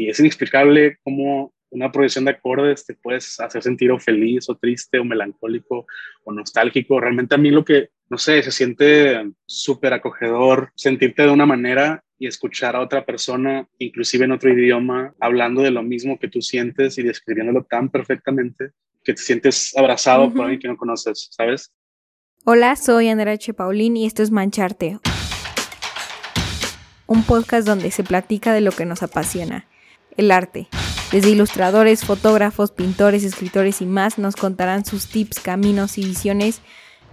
y es inexplicable cómo una progresión de acordes te puedes hacer sentir o feliz o triste o melancólico o nostálgico. Realmente a mí lo que, no sé, se siente súper acogedor sentirte de una manera y escuchar a otra persona, inclusive en otro idioma, hablando de lo mismo que tú sientes y describiéndolo tan perfectamente que te sientes abrazado por alguien que no conoces, ¿sabes? Hola, soy Andrea H. Paulín y esto es Mancharte, un podcast donde se platica de lo que nos apasiona, el arte. Desde ilustradores, fotógrafos, pintores, escritores y más nos contarán sus tips, caminos y visiones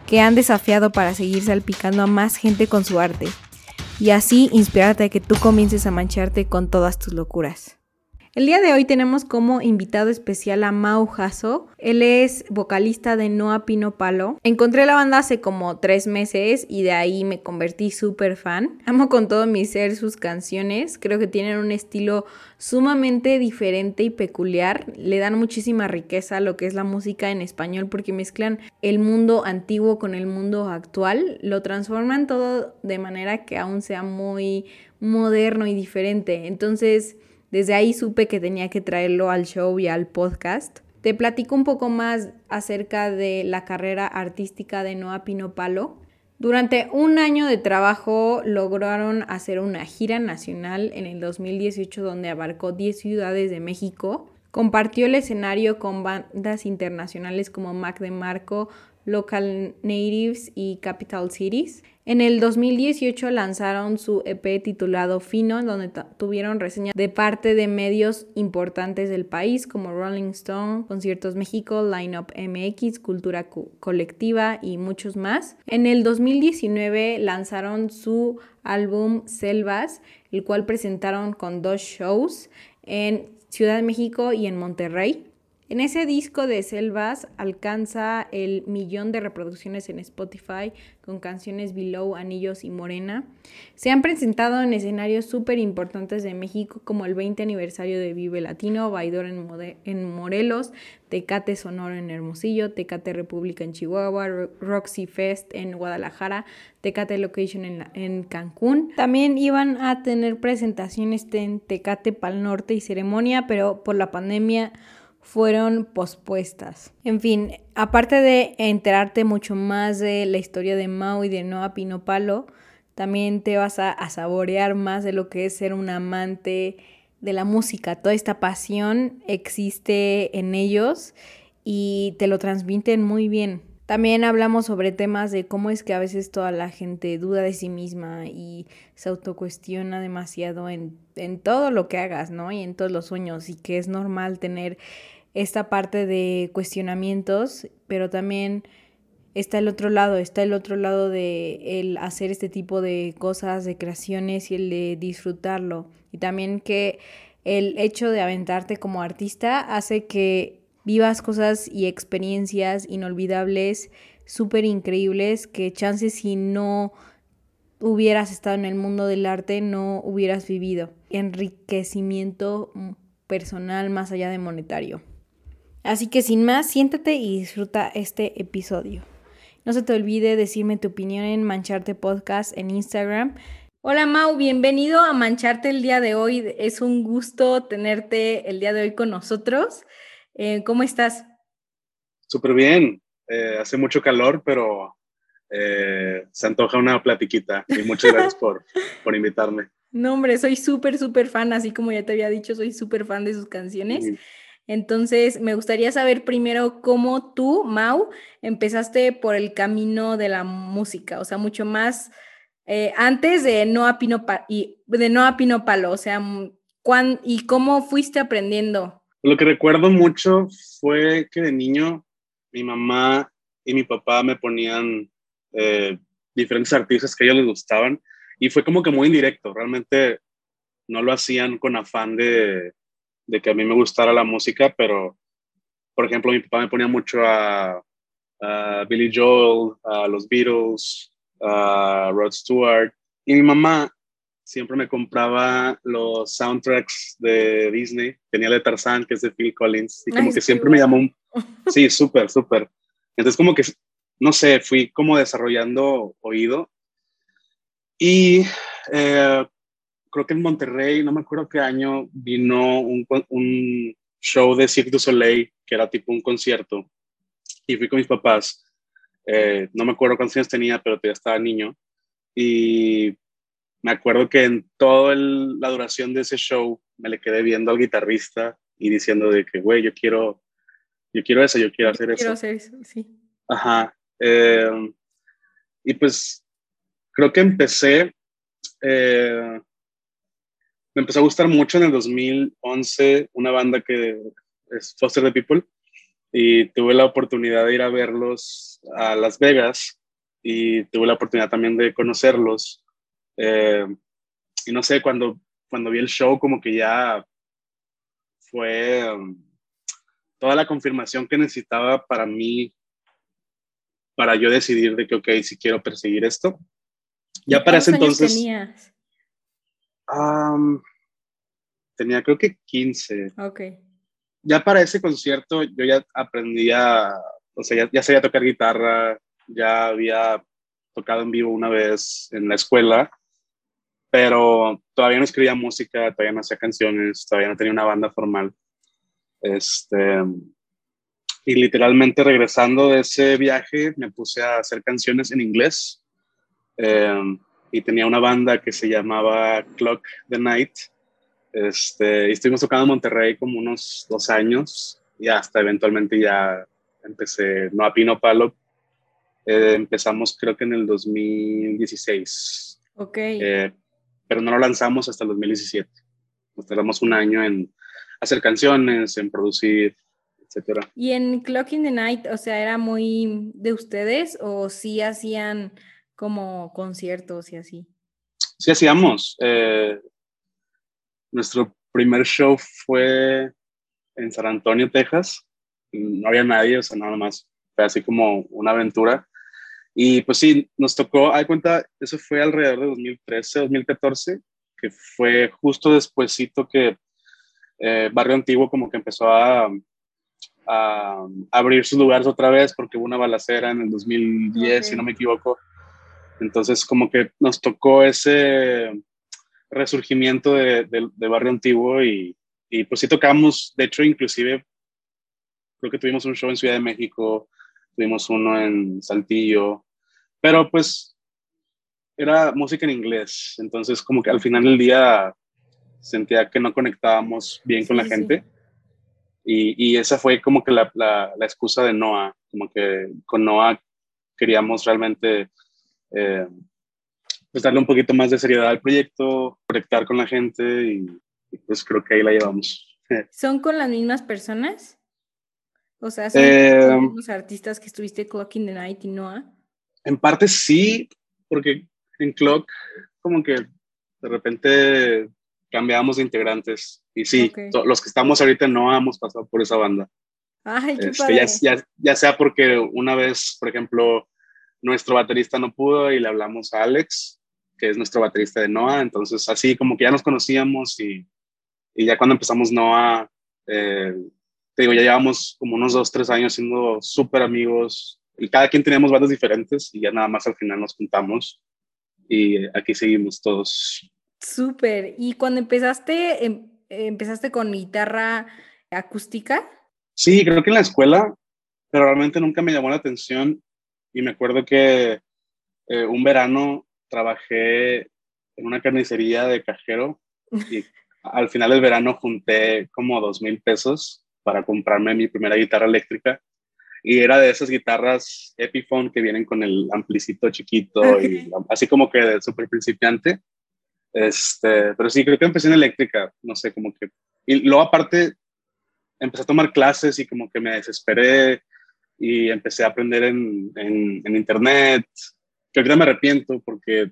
que han desafiado para seguir salpicando a más gente con su arte y así inspirarte a que tú comiences a mancharte con todas tus locuras. El día de hoy tenemos como invitado especial a Mau Jasso. Él es vocalista de Noa Pino Palo. Encontré la banda hace como tres meses y de ahí me convertí súper fan. Amo con todo mi ser sus canciones. Creo que tienen un estilo sumamente diferente y peculiar. Le dan muchísima riqueza a lo que es la música en español porque mezclan el mundo antiguo con el mundo actual. Lo transforman todo de manera que aún sea muy moderno y diferente. Entonces desde ahí supe que tenía que traerlo al show y al podcast. Te platico un poco más acerca de la carrera artística de Noah Pino Palo. Durante un año de trabajo lograron hacer una gira nacional en el 2018 donde abarcó 10 ciudades de México. Compartió el escenario con bandas internacionales como Mac DeMarco, Local Natives y Capital Cities. En el 2018 lanzaron su EP titulado Fino, donde tuvieron reseñas de parte de medios importantes del país como Rolling Stone, Conciertos México, Line Up MX, Cultura Colectiva y muchos más. En el 2019 lanzaron su álbum Selvas, el cual presentaron con dos shows en Ciudad de México y en Monterrey. En ese disco de Selvas alcanza el millón de reproducciones en Spotify con canciones Below, Anillos y Morena. Se han presentado en escenarios súper importantes de México como el 20 aniversario de Vive Latino, Baidor en, Morelos, Tecate Sonoro en Hermosillo, Tecate República en Chihuahua, Roxy Fest en Guadalajara, Tecate Location en, en Cancún. También iban a tener presentaciones en Tecate Pal Norte y Ceremonia, pero por la pandemia fueron pospuestas. En fin, aparte de enterarte mucho más de la historia de Mao y de Noah Pino Palo, también te vas a, saborear más de lo que es ser un amante de la música. Toda esta pasión existe en ellos y te lo transmiten muy bien. También hablamos sobre temas de cómo es que a veces toda la gente duda de sí misma y se autocuestiona demasiado en, en todo lo que hagas, ¿no? Y en todos los sueños y que es normal tener esta parte de cuestionamientos, pero también está el otro lado, está el otro lado de el hacer este tipo de cosas, de creaciones y el de disfrutarlo. Y también que el hecho de aventarte como artista hace que vivas cosas y experiencias inolvidables, súper increíbles, que chances si no hubieras estado en el mundo del arte no hubieras vivido. Enriquecimiento personal más allá de monetario. Así que sin más, siéntate y disfruta este episodio. No se te olvide decirme tu opinión en Mancharte Podcast en Instagram. Hola Mau, bienvenido a Mancharte el día de hoy. Es un gusto tenerte el día de hoy con nosotros. Eh, ¿Cómo estás? Súper bien. Eh, hace mucho calor, pero eh, se antoja una platiquita. Y muchas gracias por, por invitarme. No, hombre, soy súper, súper fan, así como ya te había dicho, soy súper fan de sus canciones. Entonces, me gustaría saber primero cómo tú, Mau, empezaste por el camino de la música, o sea, mucho más eh, antes de Noa Pino, y, de Noa Pino Palo, o sea, ¿cuán, ¿y cómo fuiste aprendiendo? Lo que recuerdo mucho fue que de niño mi mamá y mi papá me ponían eh, diferentes artistas que a ellos les gustaban y fue como que muy indirecto, realmente no lo hacían con afán de de que a mí me gustara la música, pero, por ejemplo, mi papá me ponía mucho a, Billy Joel, a los Beatles, a Rod Stewart, y mi mamá siempre me compraba los soundtracks de Disney. Tenía de Tarzán, que es de Phil Collins, y como que siempre me llamó un... Sí, súper, súper. Entonces como que, no sé, fui como desarrollando oído. Y eh, creo que en Monterrey, no me acuerdo qué año, vino un, un show de Cirque du Soleil, que era tipo un concierto, y fui con mis papás. Eh, no me acuerdo cuántos años tenía, pero todavía estaba niño. Y me acuerdo que en toda la duración de ese show me le quedé viendo al guitarrista y diciendo de que, güey, yo quiero, yo quiero eso, yo quiero hacer eso. Quiero hacer eso, sí. Ajá. Eh, y pues creo que empecé, eh, me empezó a gustar mucho en el 2011 una banda que es Foster the People y tuve la oportunidad de ir a verlos a Las Vegas y tuve la oportunidad también de conocerlos. Eh, y no sé, cuando, cuando vi el show como que ya fue um, toda la confirmación que necesitaba para mí, para yo decidir de que, ok, si quiero perseguir esto. Ya para ese entonces... Tenías? Um, tenía creo que 15. Ok. Ya para ese concierto yo ya aprendía, o sea, ya, ya sabía tocar guitarra, ya había tocado en vivo una vez en la escuela, pero todavía no escribía música, todavía no hacía canciones, todavía no tenía una banda formal. Este, y literalmente regresando de ese viaje me puse a hacer canciones en inglés em, y tenía una banda que se llamaba Clock the Night. Este, y estuvimos tocando en Monterrey como unos dos años y hasta eventualmente ya empecé, no a pino palo, eh, empezamos creo que en el 2016. Ok. Eh, pero no lo lanzamos hasta el 2017. Nos tardamos un año en hacer canciones, en producir, etcétera. ¿Y en Clocking the Night, o sea, era muy de ustedes o sí hacían como conciertos y así? Sí hacíamos. Eh, nuestro primer show fue en San Antonio, Texas. No había nadie, o sea, nada más. Fue así como una aventura. Y pues sí, nos tocó, hay cuenta, eso fue alrededor de 2013, 2014, que fue justo despuesito que eh, Barrio Antiguo como que empezó a, a, abrir sus lugares otra vez porque hubo una balacera en el 2010, si no me equivoco. Entonces como que nos tocó ese resurgimiento de, de, Barrio Antiguo y, y pues sí tocamos, de hecho inclusive creo que tuvimos un show en Ciudad de México, tuvimos uno en Saltillo, pero pues era música en inglés, entonces como que al final del día sentía que no conectábamos bien con la gente. Y, y, esa fue como que la, la, la, excusa de Noah, como que con Noah queríamos realmente eh, pues darle un poquito más de seriedad al proyecto, conectar con la gente y, pues creo que ahí la llevamos. ¿Son con las mismas personas? O sea, ¿son eh, los artistas que estuviste Clocking the Night y Noah? En parte sí, porque en Clock como que de repente cambiamos de integrantes. Y sí, los que estamos ahorita no hemos pasado por esa banda. Ay, qué este, ya, ya, sea porque una vez, por ejemplo, nuestro baterista no pudo y le hablamos a Alex, que es nuestro baterista de Noah, entonces así como que ya nos conocíamos y, y ya cuando empezamos Noah, eh, te digo, ya llevamos como unos dos, tres años siendo súper amigos, y cada quien teníamos bandas diferentes y ya nada más al final nos juntamos y aquí seguimos todos. Súper. ¿Y cuando empezaste, em, empezaste con guitarra acústica? Sí, creo que en la escuela, pero realmente nunca me llamó la atención y me acuerdo que eh, un verano trabajé en una carnicería de cajero y al final del verano junté como dos mil pesos para comprarme mi primera guitarra eléctrica y era de esas guitarras Epiphone que vienen con el amplicito chiquito y así como que de súper principiante. Este, pero sí, creo que empecé en eléctrica, no sé, como que... Y luego aparte empecé a tomar clases y como que me desesperé y empecé a aprender en, en, internet. Creo que me arrepiento porque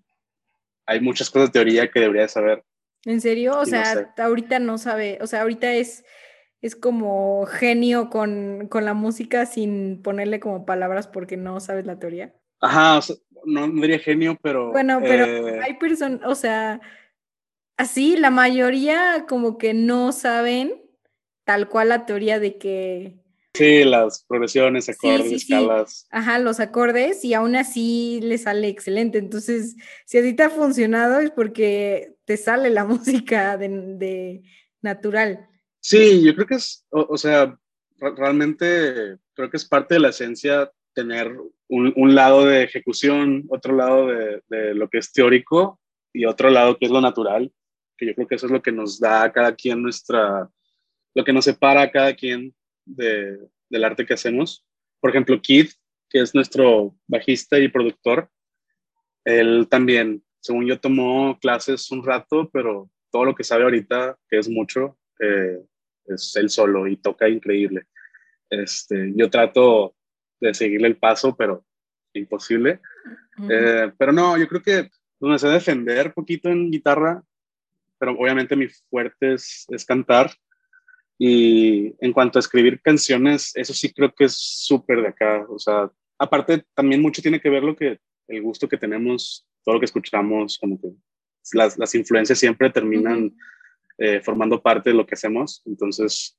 hay muchas cosas de teoría que debería saber. ¿En serio? O sea, ahorita no sabe, o sea, ahorita es es como genio con, con, la música sin ponerle como palabras porque no sabes la teoría. Ajá, no, diría genio, pero... Bueno, pero eh, hay personas, o sea, así la mayoría como que no saben tal cual la teoría de que, Sí, las progresiones, acordes, escalas. Ajá, los acordes y aún así le sale excelente. Entonces, si a ti te ha funcionado es porque te sale la música de, natural. Sí, yo creo que es, o, sea, realmente creo que es parte de la esencia tener un, lado de ejecución, otro lado de, de, lo que es teórico y otro lado que es lo natural, que yo creo que eso es lo que nos da a cada quien nuestra, lo que nos separa a cada quien de, del arte que hacemos. Por ejemplo, Keith, que es nuestro bajista y productor, él también, según yo, tomó clases un rato, pero todo lo que sabe ahorita, que es mucho, eh, es él solo y toca increíble. Este, yo trato de seguirle el paso, pero imposible. Eh, pero no, yo creo que me sé defender poquito en guitarra, pero obviamente mi fuerte es, es cantar. Y en cuanto a escribir canciones, eso sí creo que es súper de acá. O sea, aparte también mucho tiene que ver lo que, el gusto que tenemos, todo lo que escuchamos, como que las, las influencias siempre terminan eh, formando parte de lo que hacemos. Entonces,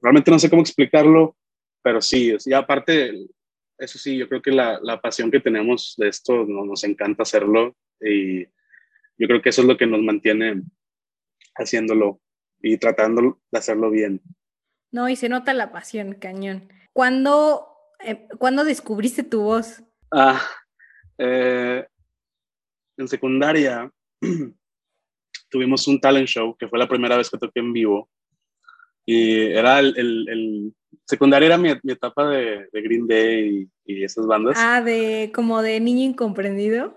realmente no sé cómo explicarlo, pero sí, y aparte, eso sí, yo creo que la, la pasión que tenemos de esto no, nos encanta hacerlo y yo creo que eso es lo que nos mantiene haciéndolo y tratando de hacerlo bien. No, y se nota la pasión, cañón. ¿Cuándo, eh, descubriste tu voz? Ah, eh, en secundaria tuvimos un talent show, que fue la primera vez que toqué en vivo. Y era el, el, secundaria era mi, etapa de, Green Day y, esas bandas. Ah, de como de niño incomprendido.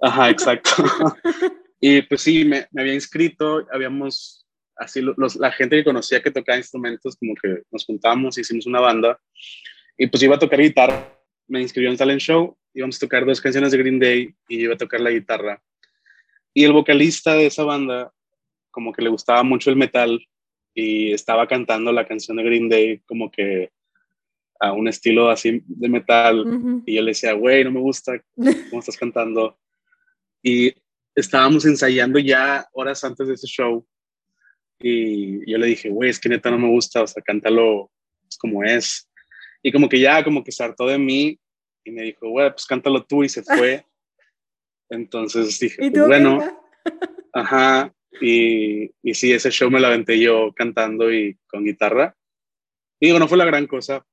Ajá, exacto. y pues sí, me, me había inscrito, habíamos así los, la gente que conocía que tocaba instrumentos, como que nos juntamos, hicimos una banda y pues iba a tocar guitarra. Me inscribió en Talent Show, íbamos a tocar dos canciones de Green Day y iba a tocar la guitarra. Y el vocalista de esa banda, como que le gustaba mucho el metal y estaba cantando la canción de Green Day como que a un estilo así de metal. Y yo le decía, güey, no me gusta cómo estás cantando. Y estábamos ensayando ya horas antes de ese show y yo le dije, güey, es que neta no me gusta, o sea, cántalo como es. Y como que ya, como que se hartó de mí y me dijo, güey, pues cántalo tú y se fue. Entonces dije, pues, bueno, ajá. Y, y sí, ese show me lo aventé yo cantando y con guitarra. Y digo, no fue la gran cosa,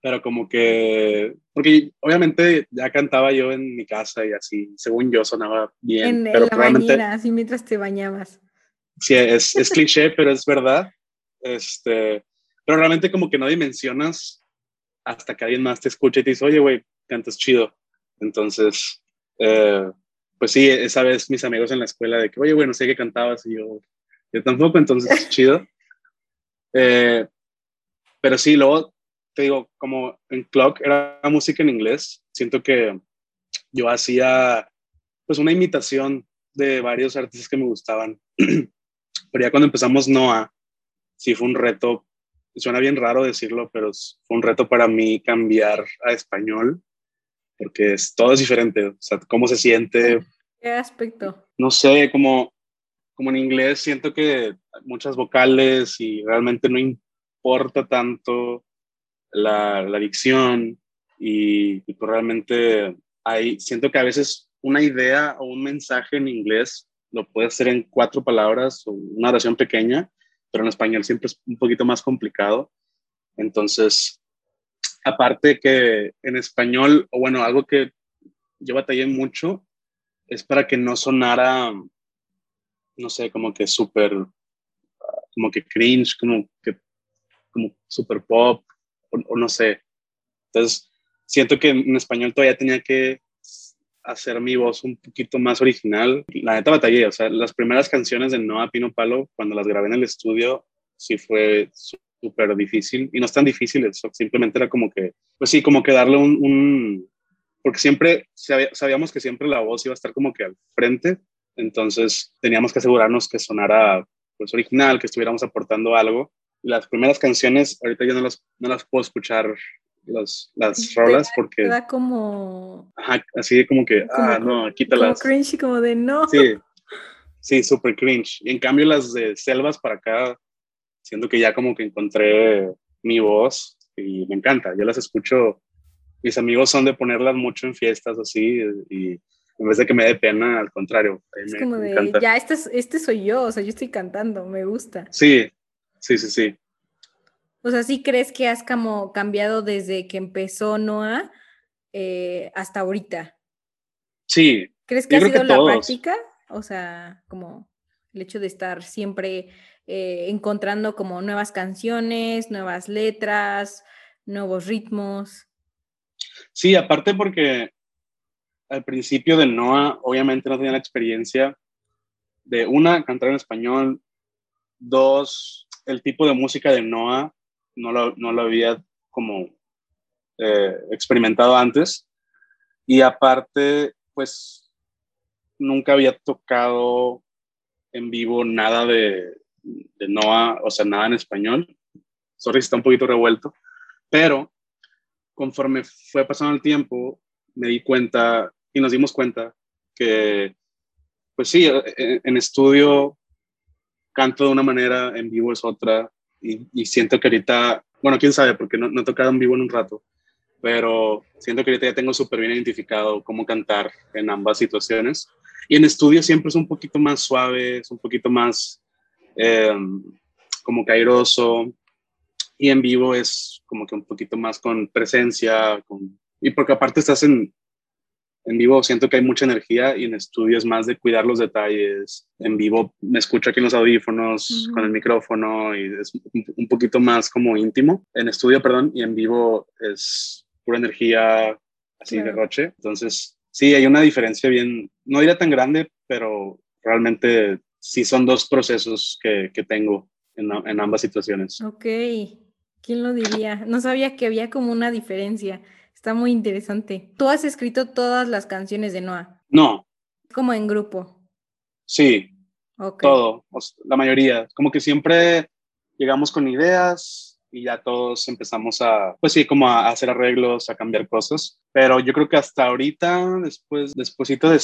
pero como que, porque obviamente ya cantaba yo en mi casa y así, según yo sonaba bien. En, pero la bañera, así mientras te bañabas sí, es, es cliché, pero es verdad. Este, pero realmente como que no dimensionas hasta que alguien más te escucha y te dice, oye, güey, cantas chido. Entonces, eh, pues sí, esa vez mis amigos en la escuela de que, oye, güey, no sé qué cantabas. Y yo, yo tampoco, entonces es chido. Eh, pero sí, luego te digo, como en Clock era música en inglés, siento que yo hacía pues una imitación de varios artistas que me gustaban. Pero ya cuando empezamos Noah, sí fue un reto, suena bien raro decirlo, pero fue un reto para mí cambiar a español, porque es, todo es diferente, o sea, cómo se siente. ¿Qué aspecto? No sé, como, como en inglés siento que muchas vocales y realmente no importa tanto la, la dicción y, y pues realmente hay, siento que a veces una idea o un mensaje en inglés lo puedes hacer en cuatro palabras o una oración pequeña, pero en español siempre es un poquito más complicado. Entonces, aparte que en español, o bueno, algo que yo batallé mucho es para que no sonara, no sé, como que súper, como que cringe, como que, como super pop, o no sé. Entonces, siento que en español todavía tenía que hacer mi voz un poquito más original. La neta batallé, o sea, las primeras canciones de Noah Pino Palo, cuando las grabé en el estudio, sí fue súper difícil. Y no es tan difícil, eso simplemente era como que, pues sí, como que darle un... porque siempre sabíamos que siempre la voz iba a estar como que al frente, entonces teníamos que asegurarnos que sonara pues original, que estuviéramos aportando algo. Las primeras canciones, ahorita yo no las, no las puedo escuchar las, las rolas porque... Da como... Ajá, así como que, ah, no, quítalas. Como cringe, como de no. Sí, sí, súper cringe. Y en cambio las de Selvas para acá, siento que ya como que encontré mi voz y me encanta. Yo las escucho, mis amigos son de ponerlas mucho en fiestas así y en vez de que me dé pena, al contrario. Es como de, ya, este, este soy yo, o sea, yo estoy cantando, me gusta. Sí, sí, sí, sí. O sea, ¿sí crees que has como cambiado desde que empezó Noah eh, hasta ahorita? Sí. ¿Crees que ha sido la práctica? O sea, como el hecho de estar siempre eh, encontrando como nuevas canciones, nuevas letras, nuevos ritmos. Sí, aparte porque al principio de Noah, obviamente no tenía la experiencia de una, cantar en español, dos, el tipo de música de Noah no lo, no lo había como eh, experimentado antes. Y aparte, pues nunca había tocado en vivo nada de, de Noah, o sea, nada en español. Sorry está un poquito revuelto, pero conforme fue pasando el tiempo, me di cuenta y nos dimos cuenta que, pues sí, eh, eh, en, estudio canto de una manera, en vivo es otra, y, siento que ahorita, bueno, quién sabe, porque no, no, he tocado en vivo en un rato, pero siento que ahorita ya tengo súper bien identificado cómo cantar en ambas situaciones. Y en estudio siempre es un poquito más suave, es un poquito más eh, como cairoso, y en vivo es como que un poquito más con presencia, y porque aparte estás en, en vivo siento que hay mucha energía y en estudio es más de cuidar los detalles. En vivo me escucho aquí en los audífonos, con el micrófono y es un poquito más como íntimo. En estudio, perdón, y en vivo es pura energía así de roche. Entonces, sí, hay una diferencia bien, no diría tan grande, pero realmente sí son dos procesos que, que tengo en, en ambas situaciones. Ok, ¿quién lo diría? No sabía que había como una diferencia. Está muy interesante. ¿Tú has escrito todas las canciones de Noah? No. Como en grupo. Sí. Todo, la mayoría. Como que siempre llegamos con ideas y ya todos empezamos a, pues sí, como a hacer arreglos, a cambiar cosas. Pero yo creo que hasta ahorita, después, despuésito de,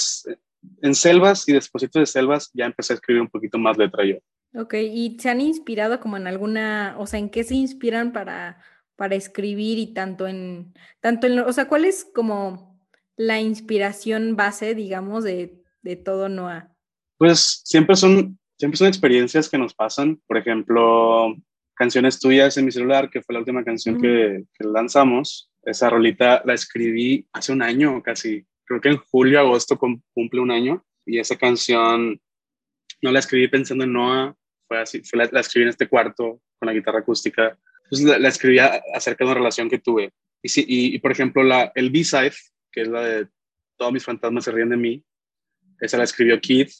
en Selvas y despuésito de Selvas, ya empecé a escribir un poquito más letra yo. Ok, ¿y se han inspirado como en alguna, o sea, en qué se inspiran para para escribir y tanto en, tanto en, o sea, ¿cuál es como la inspiración base, digamos, de, de todo Noah? Pues siempre son, siempre son experiencias que nos pasan. Por ejemplo, canciones tuyas en mi celular, que fue la última canción que, que, lanzamos. Esa rolita la escribí hace un año casi. Creo que en julio, agosto cumple un año. Y esa canción no la escribí pensando en Noah. Fue así, fue la, la escribí en este cuarto con la guitarra acústica pues la, escribía acerca de una relación que tuve. Y, sí, y, por ejemplo, la, el B-side, que es la de Todos mis fantasmas se ríen de mí, esa la escribió Keith,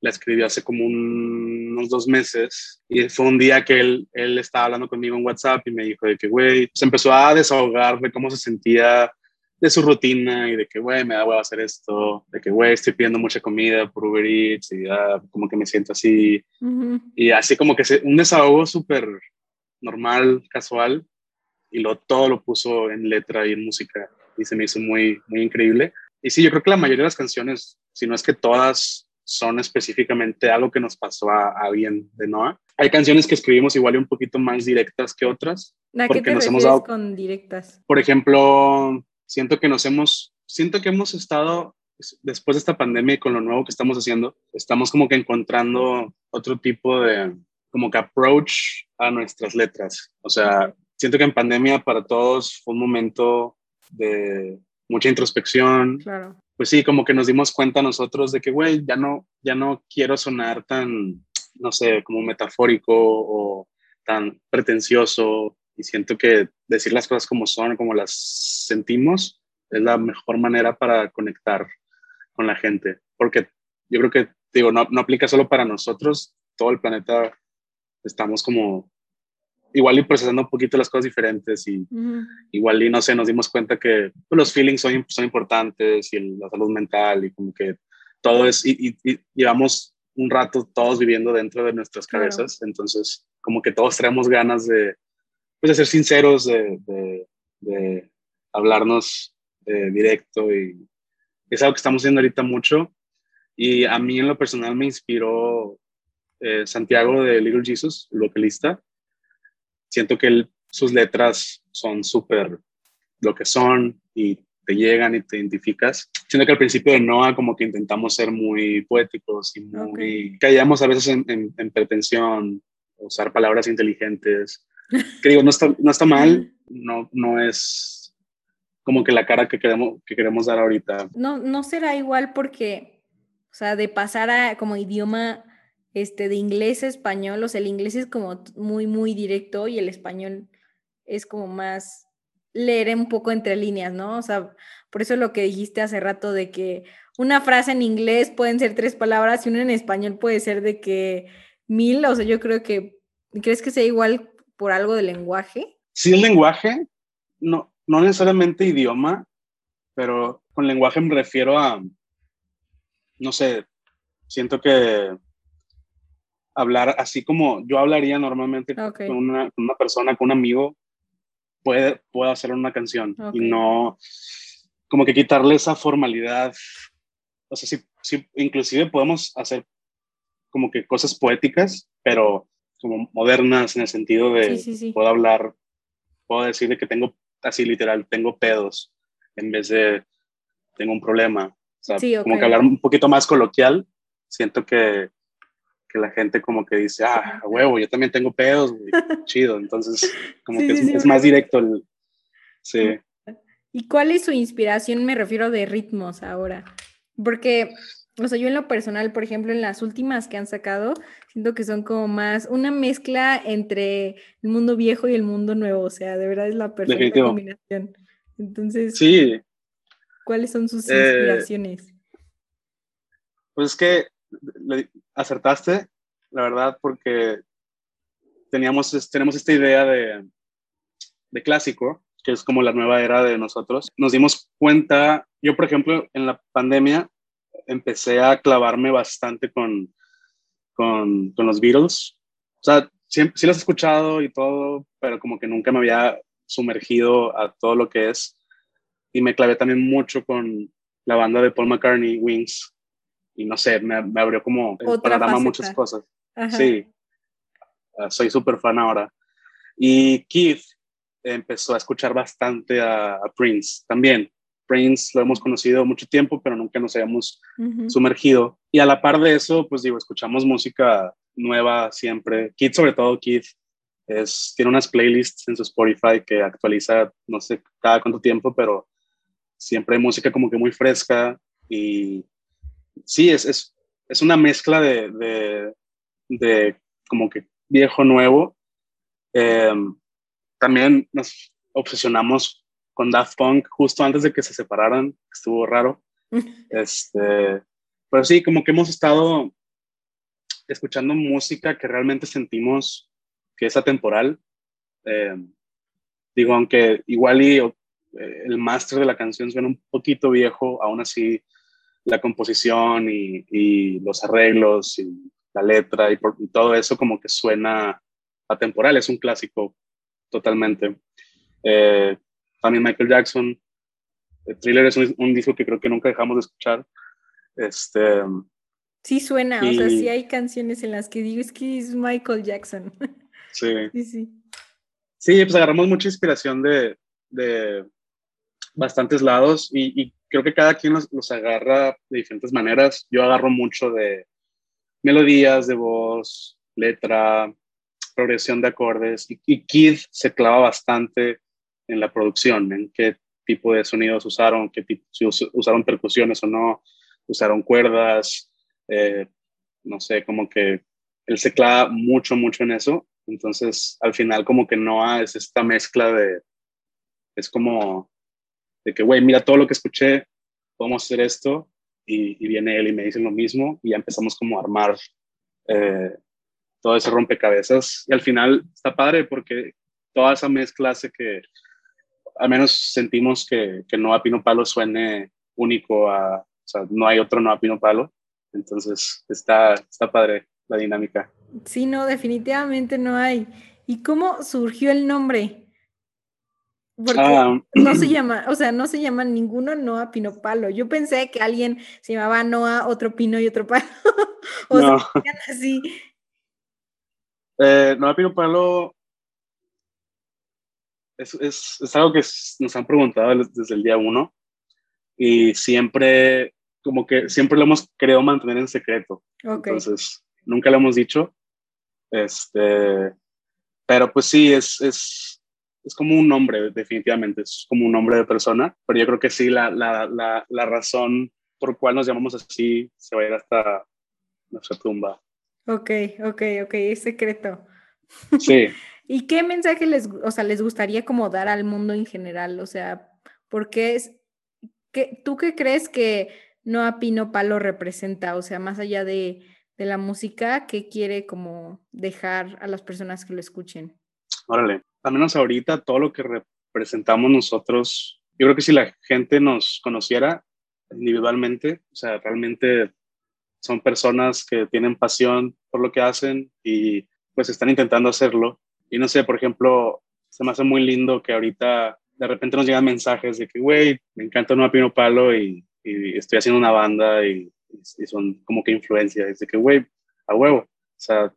la escribió hace como unos dos meses y fue un día que él, él estaba hablando conmigo en WhatsApp y me dijo de que, güey, se empezó a desahogar de cómo se sentía de su rutina y de que, güey, me da huevo hacer esto, de que, güey, estoy pidiendo mucha comida por Uber Eats y ya, como que me siento así. Y así como que se, un desahogo súper normal, casual, y lo, todo lo puso en letra y en música, y se me hizo muy, muy increíble. Y sí, yo creo que la mayoría de las canciones, si no es que todas, son específicamente algo que nos pasó a, alguien de Noah. Hay canciones que escribimos igual y un poquito más directas que otras. ¿A qué te nos hemos dado, con directas? Por ejemplo, siento que nos hemos, siento que hemos estado después de esta pandemia y con lo nuevo que estamos haciendo, estamos como que encontrando otro tipo de, como que approach a nuestras letras. O sea, siento que en pandemia para todos fue un momento de mucha introspección. Claro. Pues sí, como que nos dimos cuenta nosotros de que, güey, ya no, ya no quiero sonar tan, no sé, como metafórico o tan pretencioso. Y siento que decir las cosas como son, como las sentimos, es la mejor manera para conectar con la gente. Porque yo creo que, digo, no, no aplica solo para nosotros, todo el planeta estamos como igual y procesando un poquito las cosas diferentes y igual y no sé, nos dimos cuenta que pues, los feelings son, son importantes y la salud mental y como que todo es, y, llevamos un rato todos viviendo dentro de nuestras cabezas, entonces como que todos tenemos ganas de, pues, de ser sinceros, de, de, de hablarnos eh, directo y es algo que estamos haciendo ahorita mucho y a mí en lo personal me inspiró eh, Santiago de Little Jesus, el vocalista, siento que sus letras son súper lo que son y te llegan y te identificas. Siento que al principio de Noah como que intentamos ser muy poéticos y muy... Callamos a veces en, en, pretensión, usar palabras inteligentes. Que digo, no está, no está mal, no, no es como que la cara que queremos, que queremos dar ahorita. No, no será igual porque, o sea, de pasar a como idioma este, de inglés a español, o sea, el inglés es como muy, muy directo y el español es como más leer un poco entre líneas, ¿no? O sea, por eso lo que dijiste hace rato de que una frase en inglés pueden ser tres palabras y una en español puede ser de que mil, o sea, yo creo que, ¿crees que sea igual por algo de lenguaje? Sí, el lenguaje, no, no necesariamente idioma, pero con lenguaje me refiero a, no sé, siento que hablar así como yo hablaría normalmente con, una, con, una, persona, con un amigo, puede, puede hacer una canción y no como que quitarle esa formalidad. O sea, sí, sí, inclusive podemos hacer como que cosas poéticas, pero como modernas en el sentido de puedo hablar, puedo decirle que tengo, así literal, tengo pedos en vez de tengo un problema. O sea, como que hablar un poquito más coloquial, siento que que la gente como que dice, ah, huevo, yo también tengo pedos, chido. Entonces, como que es, más directo el... Sí. ¿Y cuál es su inspiración? Me refiero de ritmos ahora. Porque, o sea, yo en lo personal, por ejemplo, en las últimas que han sacado, siento que son como más una mezcla entre el mundo viejo y el mundo nuevo. O sea, de verdad es la perfecta combinación. Entonces, sí. ¿cuáles son sus eh, inspiraciones? pues es que acertaste, la verdad, porque teníamos, tenemos esta idea de, de clásico, que es como la nueva era de nosotros. Nos dimos cuenta, yo por ejemplo, en la pandemia empecé a clavarme bastante con, con, con los Beatles. O sea, sí, sí los he escuchado y todo, pero como que nunca me había sumergido a todo lo que es. Y me clavé también mucho con la banda de Paul McCartney, Wings, y no sé, me, me abrió como el panorama muchas cosas. Sí, ah, soy súper fan ahora. Y Keith empezó a escuchar bastante a, Prince también. Prince lo hemos conocido mucho tiempo, pero nunca nos habíamos sumergido. Y a la par de eso, pues digo, escuchamos música nueva siempre. Keith, sobre todo Keith, es, tiene unas playlists en su Spotify que actualiza, no sé cada cuánto tiempo, pero siempre hay música como que muy fresca y sí, es, es, es una mezcla de, de, de, como que viejo, nuevo. Em, también nos obsesionamos con Daft Punk justo antes de que se separaran, estuvo raro. este, pero sí, como que hemos estado escuchando música que realmente sentimos que es atemporal. Em, digo, aunque igual y eh, el máster de la canción suena un poquito viejo, aún así la composición y, los arreglos y la letra y, todo eso como que suena atemporal, es un clásico totalmente. Eh, también Michael Jackson, el Thriller es un, disco que creo que nunca dejamos de escuchar. Este, sí suena, o sea, sí hay canciones en las que digo, es que es Michael Jackson. Sí. sí, sí. Sí, pues agarramos mucha inspiración de, de bastantes lados y, creo que cada quien los, agarra de diferentes maneras. Yo agarro mucho de melodías, de voz, letra, progresión de acordes y, y Kid se clava bastante en la producción, en qué tipo de sonidos usaron, qué tipo, si usaron percusiones o no, usaron cuerdas, eh, no sé, como que él se clava mucho, mucho en eso. Entonces, al final, como que no es esta mezcla de, es como de que, güey, mira todo lo que escuché, podemos hacer esto, y, viene él y me dice lo mismo, y ya empezamos como a armar eh, todo ese rompecabezas, y al final está padre porque toda esa mezcla hace que al menos sentimos que, que a Pino Palo suene único a, o sea, no hay otro a Pino Palo, entonces está, está padre la dinámica. Sí, no, definitivamente no hay. ¿Y cómo surgió el nombre? Porque ah, no se llama, o sea, no se llama ninguno Noah Pino Palo. Yo pensé que alguien se llamaba Noah, otro Pino y otro Palo. o no. sea, así. Eh, Noah Pino Palo es, es, es algo que nos han preguntado desde el día uno y siempre, como que siempre lo hemos querido mantener en secreto. Entonces, nunca lo hemos dicho. Este, pero pues sí, es, es, es como un nombre, definitivamente, es como un nombre de persona, pero yo creo que sí, la, la, la, la razón por cual nos llamamos así se va a ir hasta nuestra tumba. Ok, ok, ok, es secreto. Sí. ¿Y qué mensaje les, o sea, les gustaría como dar al mundo en general? O sea, porque es, que, ¿tú qué crees que Noa Pino Palo representa? O sea, más allá de, de la música, ¿qué quiere como dejar a las personas que lo escuchen? Órale, al menos ahorita todo lo que representamos nosotros, yo creo que si la gente nos conociera individualmente, o sea, realmente son personas que tienen pasión por lo que hacen y pues están intentando hacerlo y no sé, por ejemplo, se me hace muy lindo que ahorita de repente nos llegan mensajes de que, güey, me encanta Nueva Pino Palo y, estoy haciendo una banda y, son como que influencias. de que, güey, a huevo. O sea,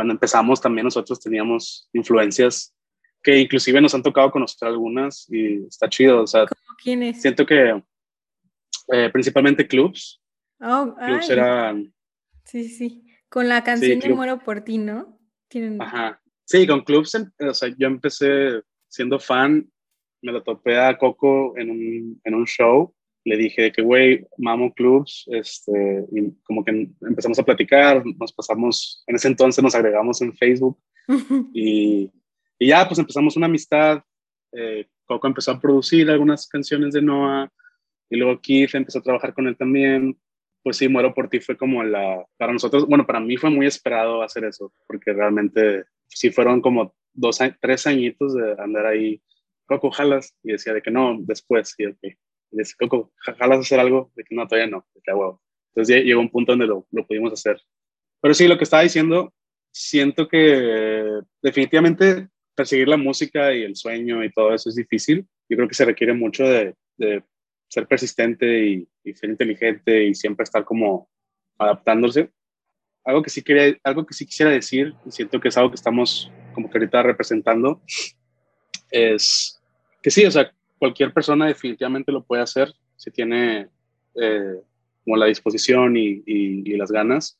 cuando empezamos también nosotros teníamos influencias que inclusive nos han tocado conocer algunas y está chido. O sea, quiénes? Siento que eh, principalmente clubs. Oh, clubs eran... Sí, sí. Con la canción de Muero por ti, ¿no? Tienen... Ajá. Sí, con clubs, o sea, yo empecé siendo fan, me lo topé a Coco en un, en un show, le dije que, güey, mamo clubs, este, y como que empezamos a platicar, nos pasamos, en ese entonces nos agregamos en Facebook y, y ya, pues empezamos una amistad, eh, Coco empezó a producir algunas canciones de Noah, y luego Keith empezó a trabajar con él también, pues sí, Muero por ti fue como la, para nosotros, bueno, para mí fue muy esperado hacer eso, porque realmente sí fueron como dos, tres añitos de andar ahí, Coco, jalas, y decía de que no, después, y ok. Y decía, Coco, jalas hacer algo, de que no, todavía no, que huevo. Entonces llegó un punto donde lo, lo pudimos hacer. Pero sí, lo que estaba diciendo, siento que definitivamente perseguir la música y el sueño y todo eso es difícil. Yo creo que se requiere mucho de, de ser persistente y, y, ser inteligente y siempre estar como adaptándose algo que sí quería, algo que sí quisiera decir, y siento que es algo que estamos como que ahorita representando, es que sí, o sea, cualquier persona definitivamente lo puede hacer si tiene eh, como la disposición y, y, las ganas.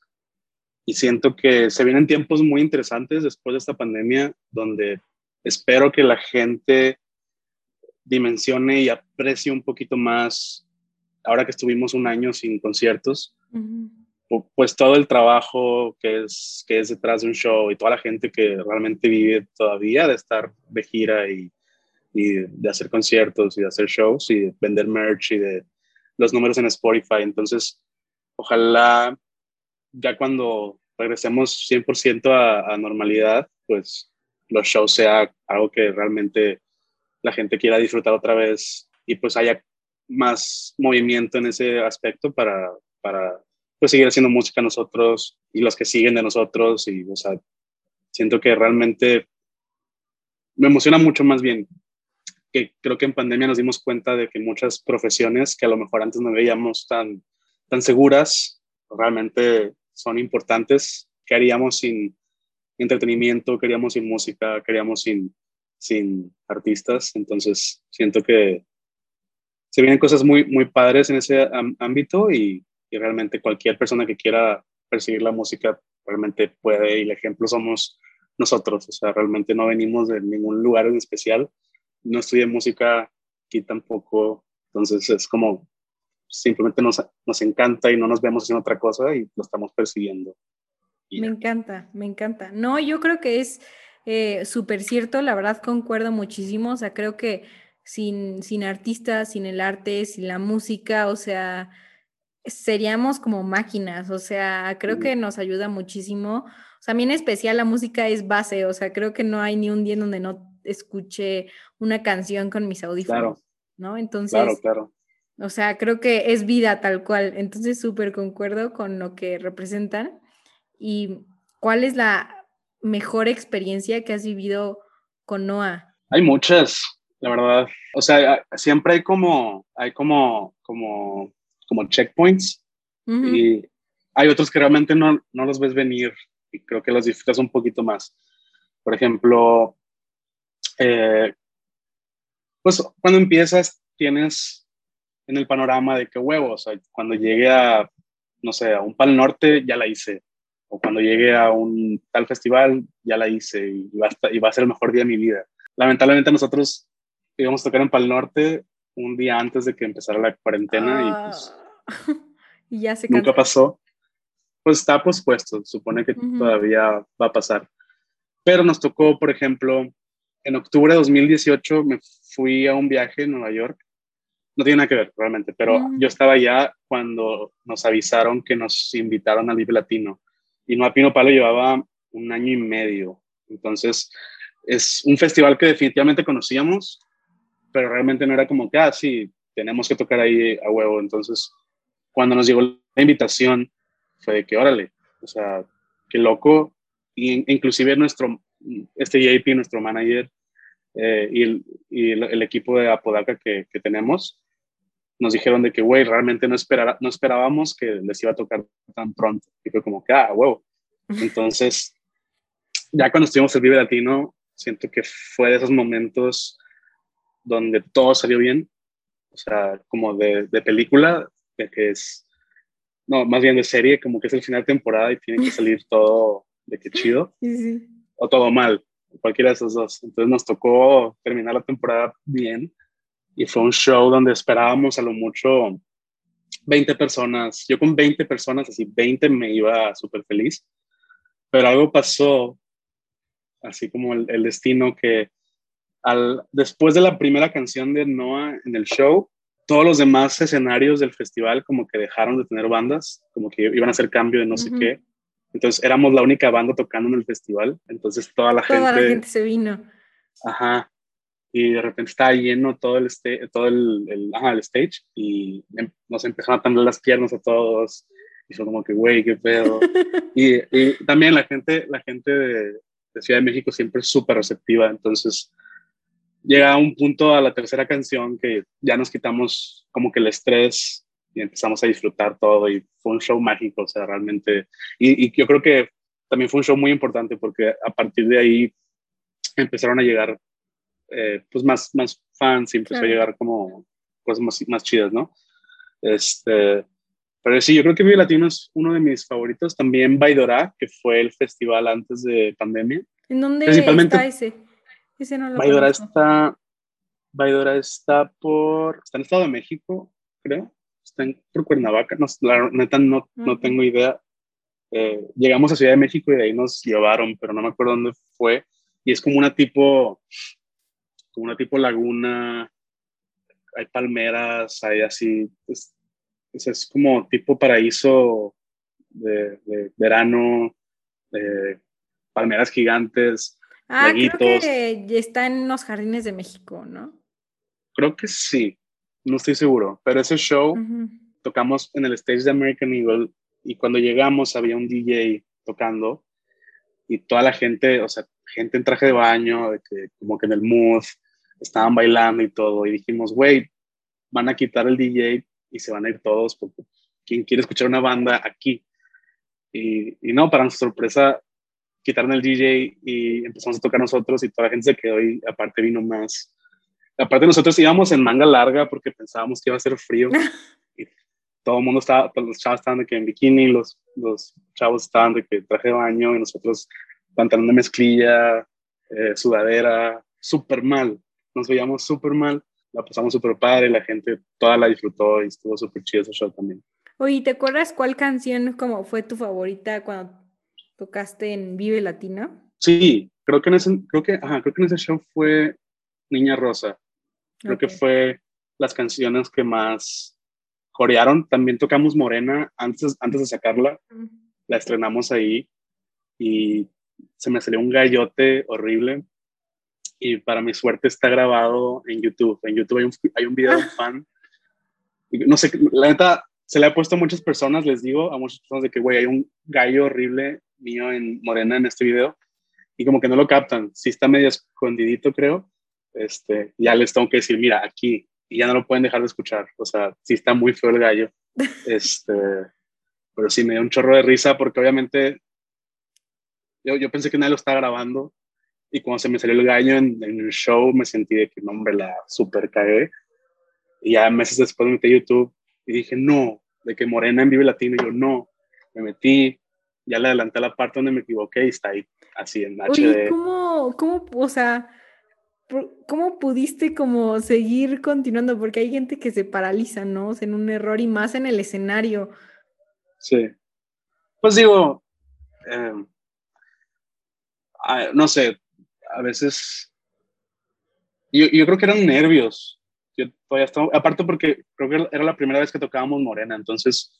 Y siento que se vienen tiempos muy interesantes después de esta pandemia, donde espero que la gente dimensione y aprecie un poquito más, ahora que estuvimos un año sin conciertos, pues todo el trabajo que es, que es detrás de un show y toda la gente que realmente vive todavía de estar de gira y, y de hacer conciertos y de hacer shows y de vender merch y de los números en Spotify. Entonces, ojalá ya cuando regresemos 100% a, a normalidad, pues los shows sea algo que realmente la gente quiera disfrutar otra vez y pues haya más movimiento en ese aspecto para, para pues seguir haciendo música nosotros y los que siguen de nosotros y, o sea, siento que realmente me emociona mucho más bien que creo que en pandemia nos dimos cuenta de que muchas profesiones que a lo mejor antes no veíamos tan, tan seguras, realmente son importantes. ¿Qué haríamos sin entretenimiento? ¿Qué haríamos sin música? ¿Qué haríamos sin, sin artistas? Entonces, siento que se vienen cosas muy, muy padres en ese ámbito y, y realmente cualquier persona que quiera percibir la música realmente puede y el ejemplo somos nosotros, o sea, realmente no venimos de ningún lugar en especial, no estudié música aquí tampoco, entonces es como simplemente nos, nos encanta y no nos vemos haciendo otra cosa y lo estamos persiguiendo. me encanta, me encanta. No, yo creo que es eh, súper cierto, la verdad concuerdo muchísimo, o sea, creo que sin, sin artistas, sin el arte, sin la música, o sea, seríamos como máquinas, o sea, creo que nos ayuda muchísimo. O sea, a mí en especial la música es base, o sea, creo que no hay ni un día donde no escuche una canción con mis audífonos, ¿no? Entonces, claro, claro. O sea, creo que es vida tal cual. Entonces, súper concuerdo con lo que representan. ¿Y cuál es la mejor experiencia que has vivido con Noah? Hay muchas, la verdad. O sea, siempre hay como, hay como, como como checkpoints y hay otros que realmente no, no los ves venir y creo que los disfrutas un poquito más. Por ejemplo, eh, pues cuando empiezas tienes en el panorama de qué huevo, o sea, cuando llegue a, no sé, a un Pal Norte ya la hice, o cuando llegue a un tal festival ya la hice y va, a y va a ser el mejor día de mi vida. Lamentablemente nosotros íbamos a tocar en Pal Norte un día antes de que empezara la cuarentena y pues Ah. y ya se nunca pasó. Pues está pospuesto, supone que todavía va a pasar. Pero nos tocó, por ejemplo, en octubre de 2018 me fui a un viaje en Nueva York. No tiene nada que ver realmente, pero Mm. yo estaba allá cuando nos avisaron que nos invitaron al Vive Latino. Y Nueva Pino Palo llevaba un año y medio. Entonces, es un festival que definitivamente conocíamos, pero realmente no era como que, ah, sí, tenemos que tocar ahí a huevo. Entonces, cuando nos llegó la invitación, fue de que, órale, o sea, qué loco. Y inclusive nuestro, este JP, nuestro manager, eh, y, el, y el, el, equipo de Apodaca que, que tenemos, nos dijeron de que, güey, realmente no, esperara, no esperábamos que les iba a tocar tan pronto. Y fue como que, ah, huevo. Entonces, ya cuando estuvimos el Vive Latino, siento que fue de esos momentos donde todo salió bien, o sea, como de, de película, de que es, no, más bien de serie, como que es el final de temporada y tiene que salir todo de que chido, Sí, sí. O todo mal, cualquiera de esos dos. Entonces nos tocó terminar la temporada bien y fue un show donde esperábamos a lo mucho 20 personas. Yo con 20 personas, así 20 me iba súper feliz, pero algo pasó, así como el, el destino que al, después de la primera canción de Noah en el show, todos los demás escenarios del festival como que dejaron de tener bandas, como que iban a hacer cambio de no sé Ujú. qué. Entonces éramos la única banda tocando en el festival. Entonces toda la Toda gente, la gente se vino. ajá, y de repente estaba lleno todo el, sta- todo el, el, ajá, el stage y em- nos empezaron a temblar las piernas a todos. Y fue como que, güey, qué pedo. y, y también la gente, la gente de, de Ciudad de México siempre es súper receptiva. Entonces llega un punto a la tercera canción que ya nos quitamos como que el estrés y empezamos a disfrutar todo y fue un show mágico, o sea, realmente. Y, y yo creo que también fue un show muy importante porque a partir de ahí empezaron a llegar eh, pues más, más fans y empezó Claro. a llegar como cosas más, más chidas, ¿no? Este, pero sí, yo creo que Vive Latino es uno de mis favoritos. También Baidora, que fue el festival antes de pandemia. ¿En dónde Principalmente- está ese? Ese no lo Baidora conozco. está, Baidora está por, está en Estado de México, creo. Está en, por Cuernavaca. No, la neta no, no tengo idea. Eh, llegamos a Ciudad de México y de ahí nos llevaron, pero no me acuerdo dónde fue. Y es como una tipo, como una tipo laguna. Hay palmeras, hay así. Es, es, como tipo paraíso de, de verano, eh, palmeras gigantes. Ah, creo que está en los jardines de México, ¿no? Creo que sí, no estoy seguro, pero ese show tocamos en el stage de American Eagle y cuando llegamos había un DJ tocando y toda la gente, o sea, gente en traje de baño, de que como que en el mood, estaban bailando y todo y dijimos, güey, van a quitar el DJ y se van a ir todos porque ¿quién quiere escuchar una banda aquí? Y, y no, para nuestra sorpresa, quitaron el DJ y empezamos a tocar nosotros y toda la gente se quedó y aparte vino más. Aparte nosotros íbamos en manga larga porque pensábamos que iba a ser frío y todo el mundo estaba, todos los chavos estaban de que en bikini, los, los chavos estaban de que traje de baño y nosotros pantalón de mezclilla, eh, sudadera, súper mal, nos veíamos súper mal, la pasamos súper padre, la gente toda la disfrutó y estuvo súper chido ese show también. Oye, ¿te acuerdas cuál canción como fue tu favorita cuando tocaste en Vive Latino? Sí, creo que en ese, creo que, ajá, creo que en ese show fue Niña Rosa. Creo que Ok. fue las canciones que más corearon. También tocamos Morena antes, antes de sacarla. Ujú. La estrenamos ahí y se me salió un gallote horrible. Y para mi suerte está grabado en YouTube. En YouTube hay un, hay un video de un fan. Y no sé, la neta, se le ha puesto a muchas personas, les digo, a muchas personas de que, güey, hay un gallo horrible mío en Morena en este video. Y como que no lo captan. Sí está medio escondidito, creo. Este, ya les tengo que decir, mira, aquí. Y ya no lo pueden dejar de escuchar. O sea, sí está muy feo el gallo. Este, pero sí me dio un chorro de risa porque obviamente yo, yo pensé que nadie lo estaba grabando Y cuando se me salió el gallo en, el show, me sentí de que, no, hombre, la super cagué. Y ya meses después me metí a YouTube y dije, no, de que Morena en Vive Latino. Y yo, no, me metí, ya le adelanté la parte donde me equivoqué y está ahí, así en HD. ¿cómo, cómo, o sea, cómo pudiste como seguir continuando? Porque hay gente que se paraliza, ¿no? en un error y más en el escenario. Sí. Pues digo, em, no sé, a veces, yo, yo, creo que eran nervios. Yo todavía estaba, aparte porque creo que era la primera vez que tocábamos Morena, entonces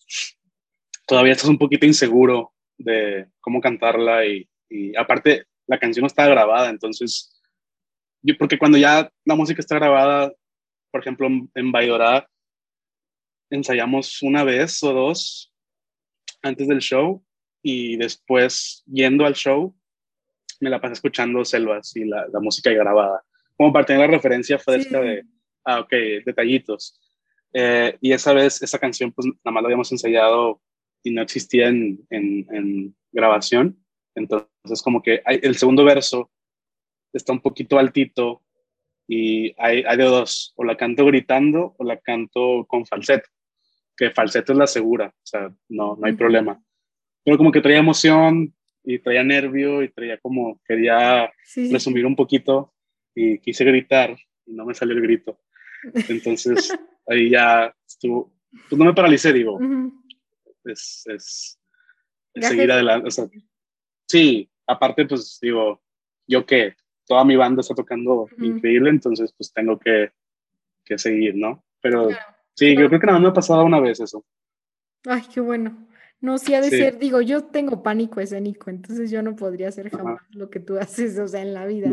todavía estás un poquito inseguro de cómo cantarla y, y aparte la canción no está grabada, entonces, yo, porque cuando ya la música está grabada, por ejemplo, en, en ensayamos una vez o dos antes del show y después yendo al show me la pasé escuchando selvas y la, la música grabada. Como para tener la referencia fresca de, ah, ok, detallitos. Eh, y esa vez, esa canción, pues nada más la habíamos ensayado y no existía en, en, en grabación. Entonces, como que el segundo verso está un poquito altito y hay, hay de dos, o la canto gritando o la canto con falseto, que falseto es la segura, o sea, no, no hay problema. Pero como que traía emoción, y traía nervio y traía como, quería resumir un poquito y quise gritar y no me salió el grito. Entonces ahí ya estuvo, pues no me paralicé, digo, es, es, seguir adelante. O sea, sí, aparte pues digo, yo que toda mi banda está tocando increíble, entonces pues tengo que, que seguir, ¿no? Pero sí, yo creo que nada más me ha pasado una vez eso. Ay, qué bueno. No, sí ha de ser, digo, yo tengo pánico escénico, entonces yo no podría hacer jamás lo que tú haces, o sea, en la vida.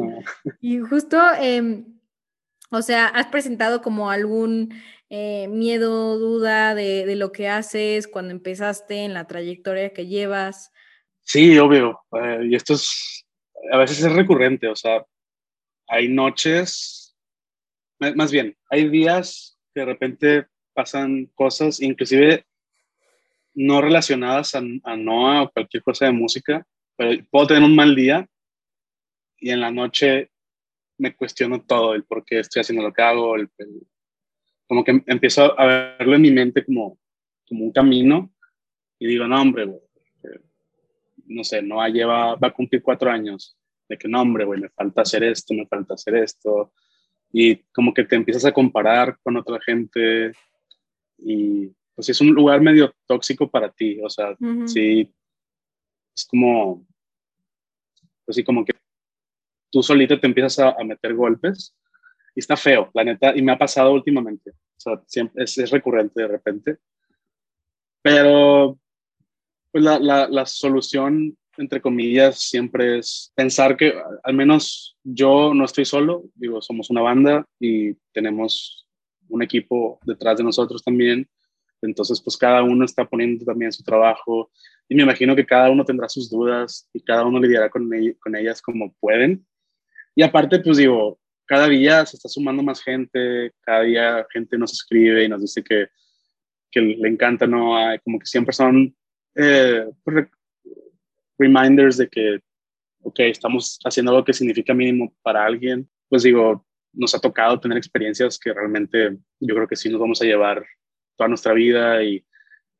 Y justo, em, o sea, ¿has presentado como algún eh, miedo, duda de, lo que haces cuando empezaste en la trayectoria que llevas? Sí, obvio. Eh, y esto es, a veces es recurrente, o sea, hay noches, más bien, hay días que de repente pasan cosas, inclusive no relacionadas a, a Noah o cualquier cosa de música, pero puedo tener un mal día y en la noche me cuestiono todo, el por qué estoy haciendo lo que hago, el, como que empiezo a verlo en mi mente como, como un camino y digo, no, hombre, no sé, Noah lleva, va a cumplir cuatro años, de que no, hombre, güey, me falta hacer esto, me falta hacer esto, y como que te empiezas a comparar con otra gente y pues es un lugar medio tóxico para ti, o sea, sí, es como, pues sí, como que tú solito te empiezas a, meter golpes y está feo, la neta, y me ha pasado últimamente, o sea, siempre, es, es recurrente de repente, pero pues la, la, solución entre comillas, siempre es pensar que al menos yo no estoy solo, digo, somos una banda y tenemos un equipo detrás de nosotros también entonces, pues cada uno está poniendo también su trabajo y me imagino que cada uno tendrá sus dudas y cada uno lidiará con, con ellas como pueden. Y aparte, pues digo, cada día se está sumando más gente, cada día gente nos escribe y nos dice que, que le encanta, ¿no? Como que siempre son eh, pues, reminders de que, ok, estamos haciendo algo que significa mínimo para alguien. Pues digo, nos ha tocado tener experiencias que realmente yo creo que sí nos vamos a llevar toda nuestra vida y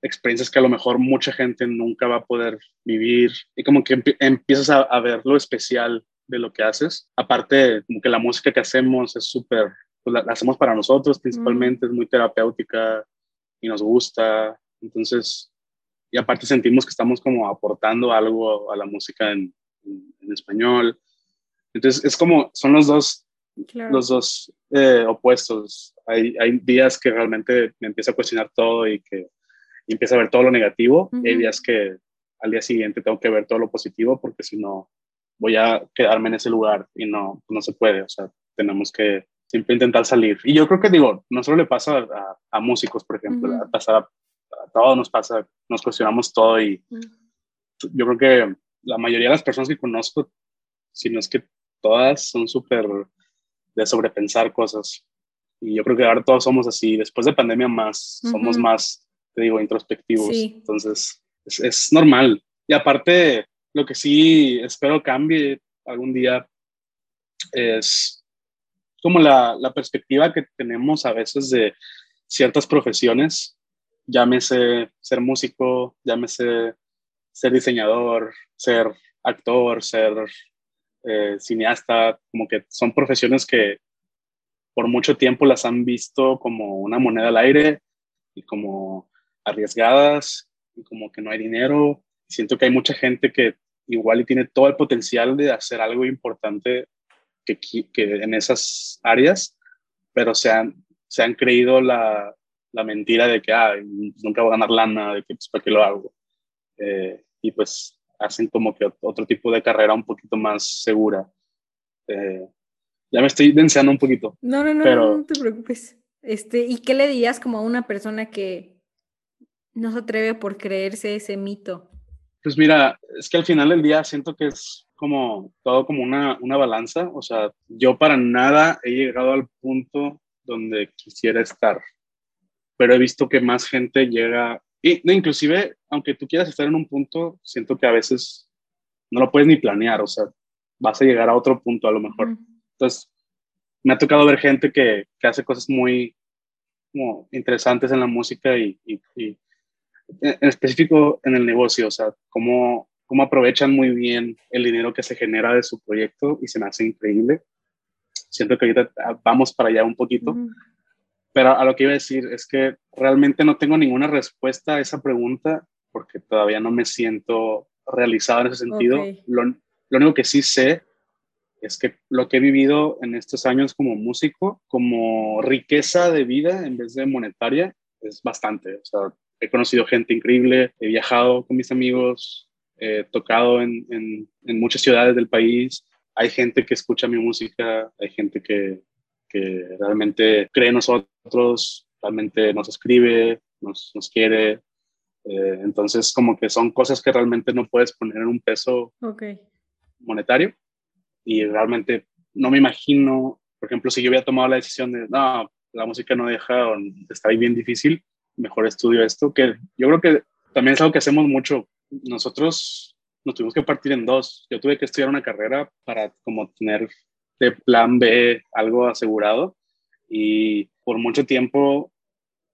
experiencias que a lo mejor mucha gente nunca va a poder vivir y como que empiezas a, ver lo especial de lo que haces. Aparte, como que la música que hacemos es súper, pues la, hacemos para nosotros principalmente, es muy terapéutica y nos gusta. Entonces, y aparte sentimos que estamos como aportando algo a la música en, en, español. Entonces, es como, son los dos, los dos eh, opuestos hay, hay días que realmente me empiezo a cuestionar todo y que y empiezo a ver todo lo negativo. y hay días que al día siguiente tengo que ver todo lo positivo porque si no voy a quedarme en ese lugar y no, no se puede. O sea, tenemos que siempre intentar salir. Y yo creo que digo, no solo le pasa a, a músicos, por ejemplo, a, pasar a, todos nos pasa, nos cuestionamos todo y yo creo que la mayoría de las personas que conozco, si no es que todas, son súper de sobrepensar cosas. Y yo creo que ahora todos somos así, después de pandemia más, somos más, te digo, introspectivos. Entonces, es, es, normal. Y aparte, lo que sí espero cambie algún día es como la, la perspectiva que tenemos a veces de ciertas profesiones, llámese ser músico, llámese ser diseñador, ser actor, ser eh, cineasta, como que son profesiones que por mucho tiempo las han visto como una moneda al aire y como arriesgadas y como que no hay dinero. Siento que hay mucha gente que igual y tiene todo el potencial de hacer algo importante que, que en esas áreas, pero se han, se han creído la, la mentira de que ah, nunca voy a ganar lana, de que pues, para qué lo hago. Eh, y pues hacen como que otro tipo de carrera un poquito más segura. Eh, ya me estoy denseando un poquito. No, no, no, pero... no te preocupes. Este, ¿Y qué le dirías como a una persona que no se atreve por creerse ese mito? Pues mira, es que al final del día siento que es como todo como una, una balanza. O sea, yo para nada he llegado al punto donde quisiera estar, pero he visto que más gente llega y inclusive, aunque tú quieras estar en un punto, siento que a veces no lo puedes ni planear, o sea, vas a llegar a otro punto a lo mejor. Entonces, me ha tocado ver gente que, que hace cosas muy como, interesantes en la música y, y, en específico en el negocio, o sea, cómo, cómo aprovechan muy bien el dinero que se genera de su proyecto y se me hace increíble. Siento que ahorita vamos para allá un poquito. Pero a lo que iba a decir es que realmente no tengo ninguna respuesta a esa pregunta porque todavía no me siento realizado en ese sentido. Lo, lo, único que sí sé es que lo que he vivido en estos años como músico, como riqueza de vida en vez de monetaria, es bastante. O sea, he conocido gente increíble, he viajado con mis amigos, he tocado en, en, en muchas ciudades del país, hay gente que escucha mi música, hay gente que, que realmente cree en nosotros, realmente nos escribe, nos, nos quiere. Eh, entonces, como que son cosas que realmente no puedes poner en un peso monetario. Y realmente no me imagino, por ejemplo, si yo hubiera tomado la decisión de, no, la música no deja, está ahí bien difícil, mejor estudio esto, que yo creo que también es algo que hacemos mucho. Nosotros nos tuvimos que partir en dos. Yo tuve que estudiar una carrera para como tener de plan B algo asegurado. Y por mucho tiempo,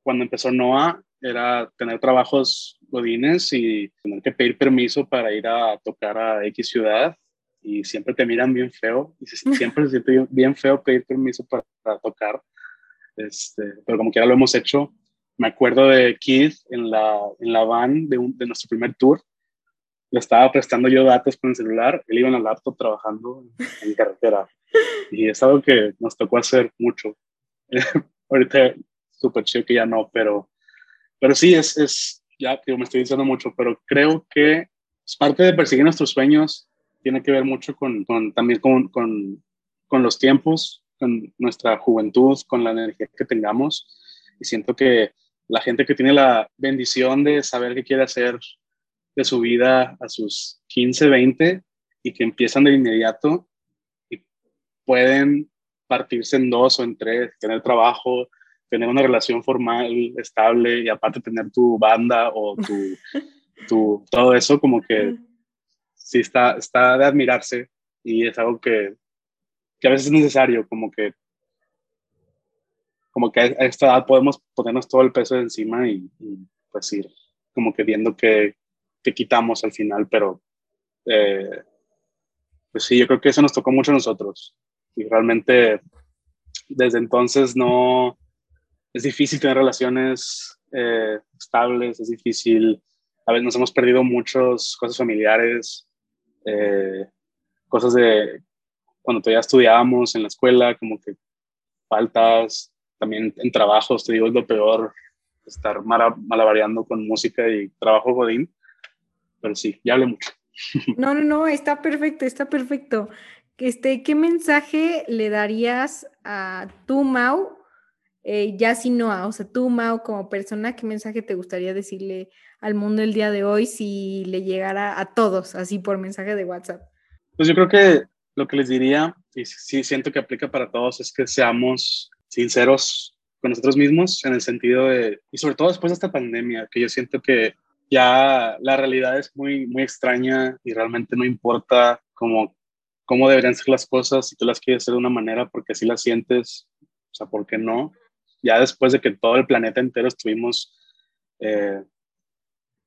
cuando empezó NOA, era tener trabajos godines y tener que pedir permiso para ir a tocar a X ciudad. Y siempre te miran bien feo. Y siempre se siente bien feo pedir permiso para, tocar. Este, pero como quiera lo hemos hecho. Me acuerdo de Keith en la, en la van de, de nuestro primer tour le estaba prestando yo datos con el celular, él iba en la laptop trabajando en carretera. Y es algo que nos tocó hacer mucho. Ahorita súper chido que ya no, pero, pero sí, es, es ya que me estoy diciendo mucho, pero creo que es parte de perseguir nuestros sueños, tiene que ver mucho con, con también con, con, con los tiempos, con nuestra juventud, con la energía que tengamos. Y siento que la gente que tiene la bendición de saber qué quiere hacer de su vida a sus 15, 20 y que empiezan de inmediato y pueden partirse en dos o en tres, tener trabajo, tener una relación formal estable y aparte tener tu banda o tu, tu todo eso como que sí está, está de admirarse y es algo que, que a veces es necesario, como que como que a esta edad podemos ponernos todo el peso de encima y, y pues ir como que viendo que, que quitamos al final, pero eh, pues sí, yo creo que eso nos tocó mucho a nosotros. Y realmente desde entonces no, es difícil tener relaciones eh, estables, es difícil, a veces nos hemos perdido muchas cosas familiares, eh, cosas de cuando todavía estudiábamos en la escuela, como que faltas, también en trabajos, te digo, es lo peor, estar malavariando con música y trabajo godín pero sí, ya hablé mucho. No, no, no, está perfecto, está perfecto. Este, ¿Qué mensaje le darías a tu Mau, eh, ya si no, o sea, tú Mau como persona, qué mensaje te gustaría decirle al mundo el día de hoy si le llegara a todos, así por mensaje de WhatsApp? Pues yo creo que lo que les diría, y sí siento que aplica para todos, es que seamos sinceros con nosotros mismos en el sentido de, y sobre todo después de esta pandemia, que yo siento que ya la realidad es muy, muy extraña y realmente no importa como cómo deberían ser las cosas, si tú las quieres hacer de una manera porque así las sientes, o sea, ¿por qué no? Ya después de que todo el planeta entero estuvimos, eh,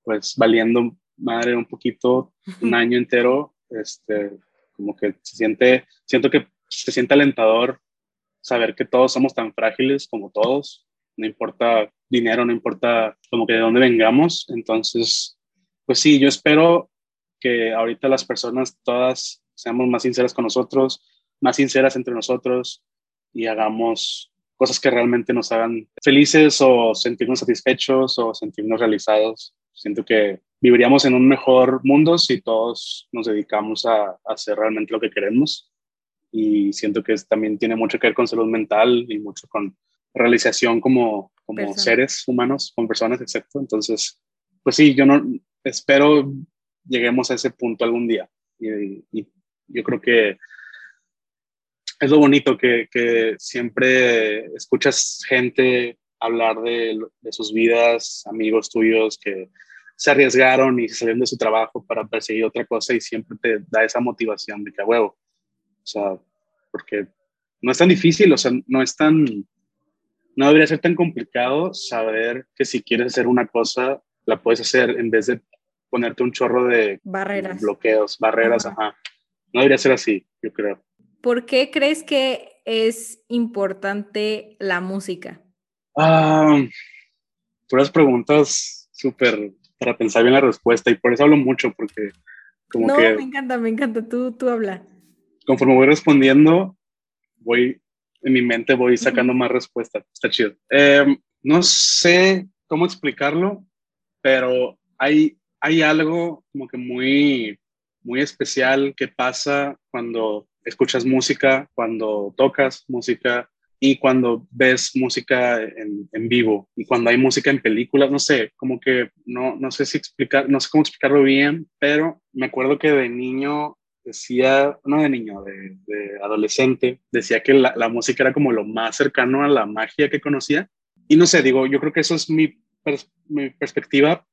pues, valiendo madre un poquito, un año entero, este, como que se siente, siento que se siente alentador saber que todos somos tan frágiles como todos, no importa dinero, no importa como que de dónde vengamos, entonces, pues sí, yo espero que ahorita las personas todas seamos más sinceras con nosotros, más sinceras entre nosotros y hagamos cosas que realmente nos hagan felices o sentirnos satisfechos o sentirnos realizados. Siento que viviríamos en un mejor mundo si todos nos dedicamos a, hacer realmente lo que queremos. Y siento que también tiene mucho que ver con salud mental y mucho con realización como, como seres humanos, con personas, etc. Entonces, pues sí, yo no espero lleguemos a ese punto algún día. Y, y yo creo que es lo bonito que, que siempre escuchas gente hablar de, de, sus vidas, amigos tuyos que se arriesgaron y salieron de su trabajo para perseguir otra cosa y siempre te da esa motivación de que a huevo. O sea, porque no es tan difícil, o sea, no es tan, no debería ser tan complicado saber que si quieres hacer una cosa, la puedes hacer en vez de ponerte un chorro de barreras. bloqueos, barreras, ajá. No debería ser así, yo creo. ¿Por qué crees que es importante la música? Ah, puras preguntas súper para pensar bien la respuesta y por eso hablo mucho porque como no, que... me encanta, me encanta, tú, tú habla. Conforme voy respondiendo, voy, en mi mente voy sacando más respuestas, está chido. Em, no sé cómo explicarlo, pero hay, hay algo como que muy, muy especial que pasa cuando escuchas música, cuando tocas música y cuando ves música en, en, vivo y cuando hay música en películas, no sé, como que no, no sé si explicar, no sé cómo explicarlo bien, pero me acuerdo que de niño decía, no de niño, de, de adolescente, decía que la, la, música era como lo más cercano a la magia que conocía. Y no sé, digo, yo creo que eso es mi, mi perspectiva,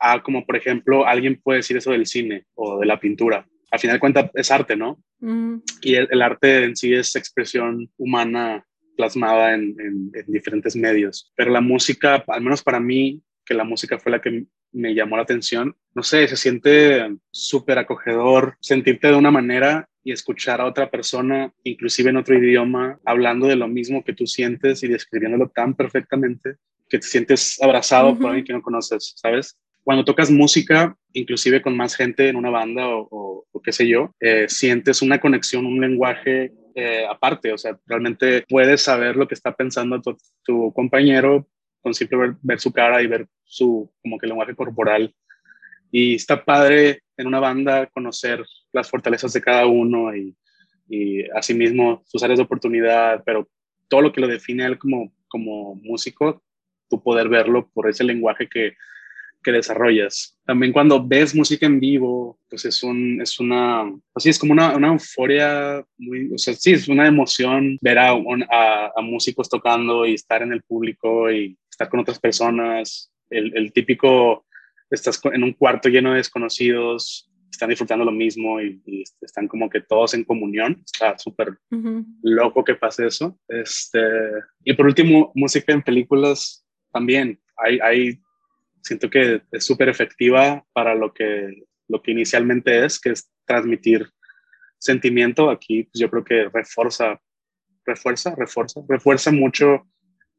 a como por ejemplo alguien puede decir eso del cine o de la pintura. Al final de cuentas es arte, ¿no? Mm. Y el, el, arte en sí es expresión humana plasmada en, en, en, diferentes medios. Pero la música, al menos para mí, que la música fue la que me llamó la atención, no sé, se siente súper acogedor sentirte de una manera y escuchar a otra persona, inclusive en otro idioma, hablando de lo mismo que tú sientes y describiéndolo tan perfectamente que te sientes abrazado uh -huh. por alguien que no conoces, ¿sabes? Cuando tocas música, inclusive con más gente en una banda o, qué sé yo, eh, sientes una conexión, un lenguaje eh, aparte, o sea, realmente puedes saber lo que está pensando tu, compañero con simple ver, su cara y ver su como que lenguaje corporal. Y está padre en una banda conocer las fortalezas de cada uno y, y asimismo sus áreas de oportunidad, pero todo lo que lo define él como, como músico, tú poder verlo por ese lenguaje que, que desarrollas. También cuando ves música en vivo, pues es, un, es una, así es como una, una euforia, muy, o sea, sí, es una emoción ver a, a, a, músicos tocando y estar en el público y estar con otras personas, el, el, típico, estás en un cuarto lleno de desconocidos, están disfrutando lo mismo y, y están como que todos en comunión, está súper uh -huh. loco que pase eso. Este, y por último, música en películas también, hay, hay siento que es súper efectiva para lo que, lo que inicialmente es, que es transmitir sentimiento. Aquí pues, yo creo que refuerza, refuerza, refuerza, refuerza mucho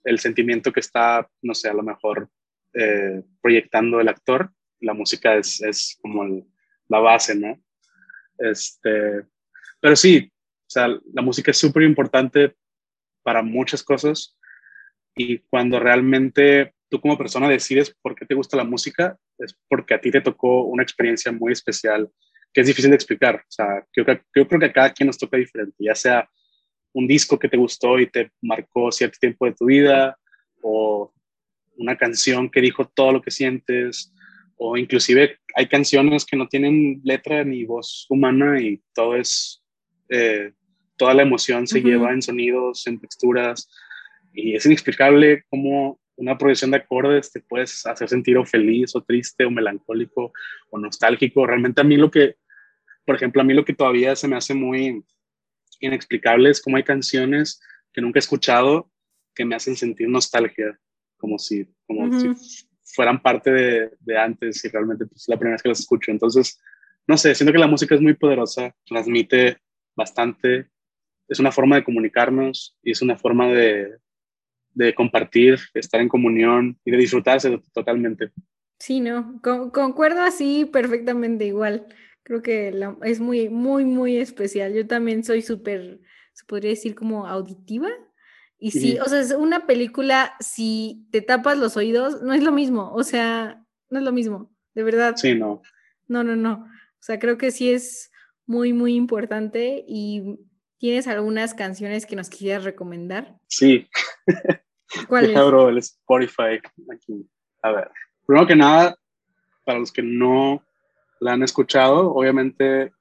el sentimiento que está, no sé, a lo mejor eh, proyectando el actor. La música es, es como el, la base, ¿no? Este, pero sí, o sea, la música es súper importante para muchas cosas y cuando realmente tú como persona decides por qué te gusta la música, es porque a ti te tocó una experiencia muy especial que es difícil de explicar. O sea, yo, yo creo que a cada quien nos toca diferente, ya sea un disco que te gustó y te marcó cierto tiempo de tu vida, o una canción que dijo todo lo que sientes, o inclusive hay canciones que no tienen letra ni voz humana y todo es, eh, toda la emoción se uh -huh. lleva en sonidos, en texturas, y es inexplicable cómo una progresión de acordes te puedes hacer sentir o feliz o triste o melancólico o nostálgico. Realmente a mí lo que, por ejemplo, a mí lo que todavía se me hace muy inexplicable es cómo hay canciones que nunca he escuchado que me hacen sentir nostalgia, como si, como si fueran parte de, de, antes y realmente pues, la primera vez que las escucho. Entonces, no sé, siento que la música es muy poderosa, transmite bastante, es una forma de comunicarnos y es una forma de, de compartir, estar en comunión y de disfrutarse totalmente. Sí, no, concuerdo así perfectamente igual. Creo que es muy, muy, muy especial. Yo también soy súper, se podría decir como auditiva. Y sí, o sea, es una película, si te tapas los oídos, no es lo mismo. O sea, no es lo mismo, de verdad. Sí, no. No, no, no. O sea, creo que sí es muy, muy importante. ¿Y tienes algunas canciones que nos quisieras recomendar? Sí. ¿Cuál es? Abro el Spotify aquí. A ver primero que nada, para los que no la han escuchado, obviamente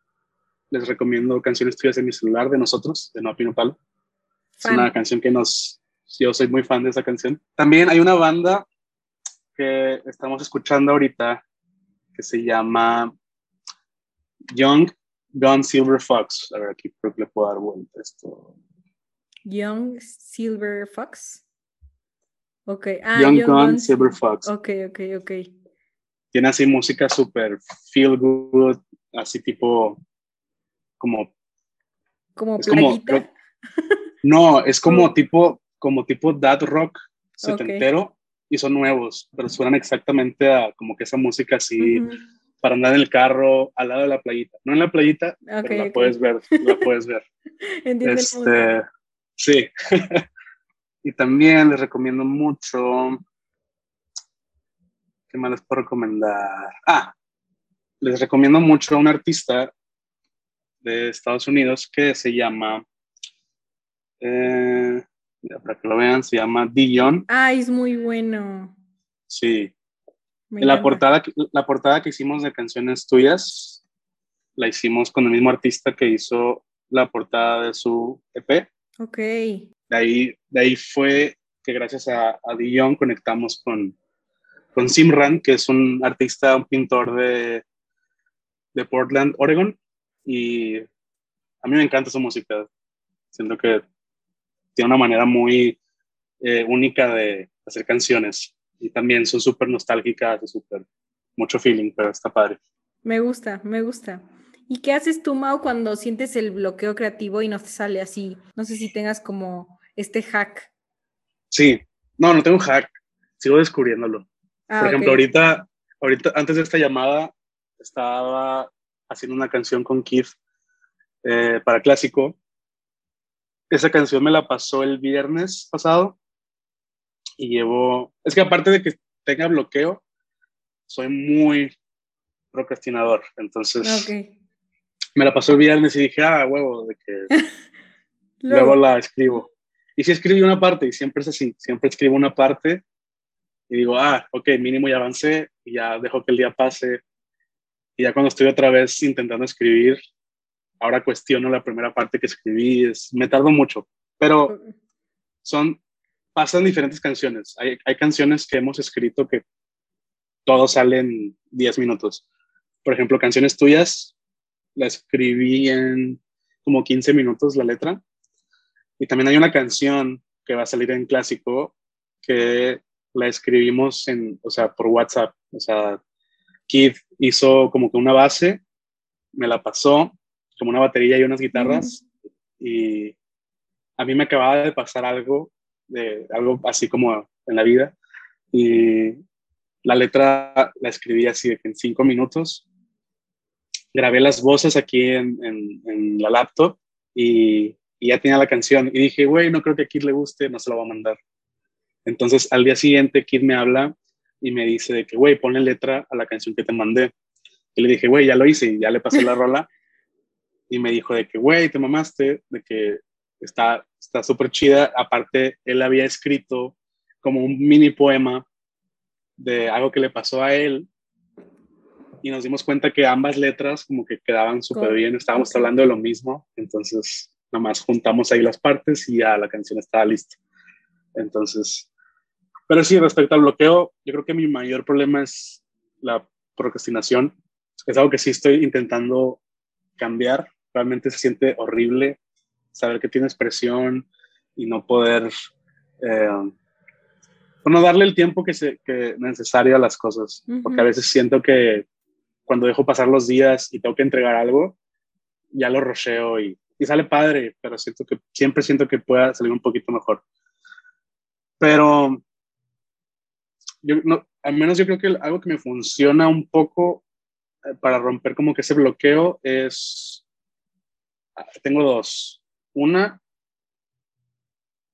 les recomiendo canciones tuyas en mi celular de nosotros, de No Pino Palo. Es una canción que nos. Yo soy muy fan de esa canción. También hay una banda que estamos escuchando ahorita que se llama Young Gun Silver Fox. A ver, aquí creo que le puedo dar vuelta esto. Young Silver Fox. Ok. Ah, Young, Gun, Silver Fox. Ok, ok, ok. Tiene así música súper feel good, así tipo como... Como playita. no, es como tipo, como tipo dad rock setentero y son nuevos, pero suenan exactamente a como que esa música así para andar en el carro al lado de la playita. No en la playita, pero la puedes ver, la puedes ver. este, sí. Y también les recomiendo mucho. ¿Qué más les puedo recomendar? Ah, les recomiendo mucho a un artista de Estados Unidos que se llama. Eh, para que lo vean, se llama Dion. Ah, es muy bueno. Sí. la portada, la portada que hicimos de canciones tuyas la hicimos con el mismo artista que hizo la portada de su EP. Ok. De ahí, de ahí fue que gracias a, Dion conectamos con, con Simran, que es un artista, un pintor de, de Portland, Oregon. Y a mí me encanta su música. Siento que tiene una manera muy eh, única de hacer canciones. Y también son súper nostálgicas, súper mucho feeling, pero está padre. Me gusta, me gusta. ¿Y qué haces tú, Mau, cuando sientes el bloqueo creativo y no te sale así? No sé si tengas como este hack? Sí, no, no tengo un hack, sigo descubriéndolo. Ah, Por ejemplo, ahorita, ahorita, antes de esta llamada, estaba haciendo una canción con Keith eh, para clásico. Esa canción me la pasó el viernes pasado y llevo, es que aparte de que tenga bloqueo, soy muy procrastinador, entonces me la pasó el viernes y dije, ah, huevo, de que luego la escribo. Y si escribí una parte, y siempre es así, siempre escribo una parte y digo, ah, ok, mínimo ya avancé y ya dejo que el día pase. Y ya cuando estoy otra vez intentando escribir, ahora cuestiono la primera parte que escribí, es, me tardo mucho, pero son, pasan diferentes canciones. Hay, hay canciones que hemos escrito que todos salen 10 minutos. Por ejemplo, canciones tuyas, la escribí en como 15 minutos la letra y también hay una canción que va a salir en clásico que la escribimos en, o sea, por WhatsApp. O sea, Kid hizo como que una base, me la pasó, como una batería y unas guitarras, y a mí me acababa de pasar algo, de, algo así como en la vida, y la letra la escribí así de que en cinco minutos. Grabé las voces aquí en, en, en la laptop y y ya tenía la canción. Y dije, güey, no creo que a Kid le guste, no se lo va a mandar. Entonces al día siguiente Kid me habla y me dice de que, güey, ponle letra a la canción que te mandé. Y le dije, güey, ya lo hice y ya le pasé la rola. Y me dijo de que, güey, te mamaste, de que está está súper chida. Aparte, él había escrito como un mini poema de algo que le pasó a él. Y nos dimos cuenta que ambas letras como que quedaban súper bien, estábamos hablando de lo mismo. Entonces, nada más juntamos ahí las partes y ya la canción estaba lista. Entonces, pero sí, respecto al bloqueo, yo creo que mi mayor problema es la procrastinación. Es algo que sí estoy intentando cambiar. Realmente se siente horrible saber que tienes presión y no poder, eh, no darle el tiempo que, se, que necesario a las cosas. Porque a veces siento que cuando dejo pasar los días y tengo que entregar algo, ya lo rocheo y, y sale padre, pero siento que siempre siento que pueda salir un poquito mejor. Pero yo, no, al menos yo creo que algo que me funciona un poco eh, para romper como que ese bloqueo es, ah, tengo dos. Una,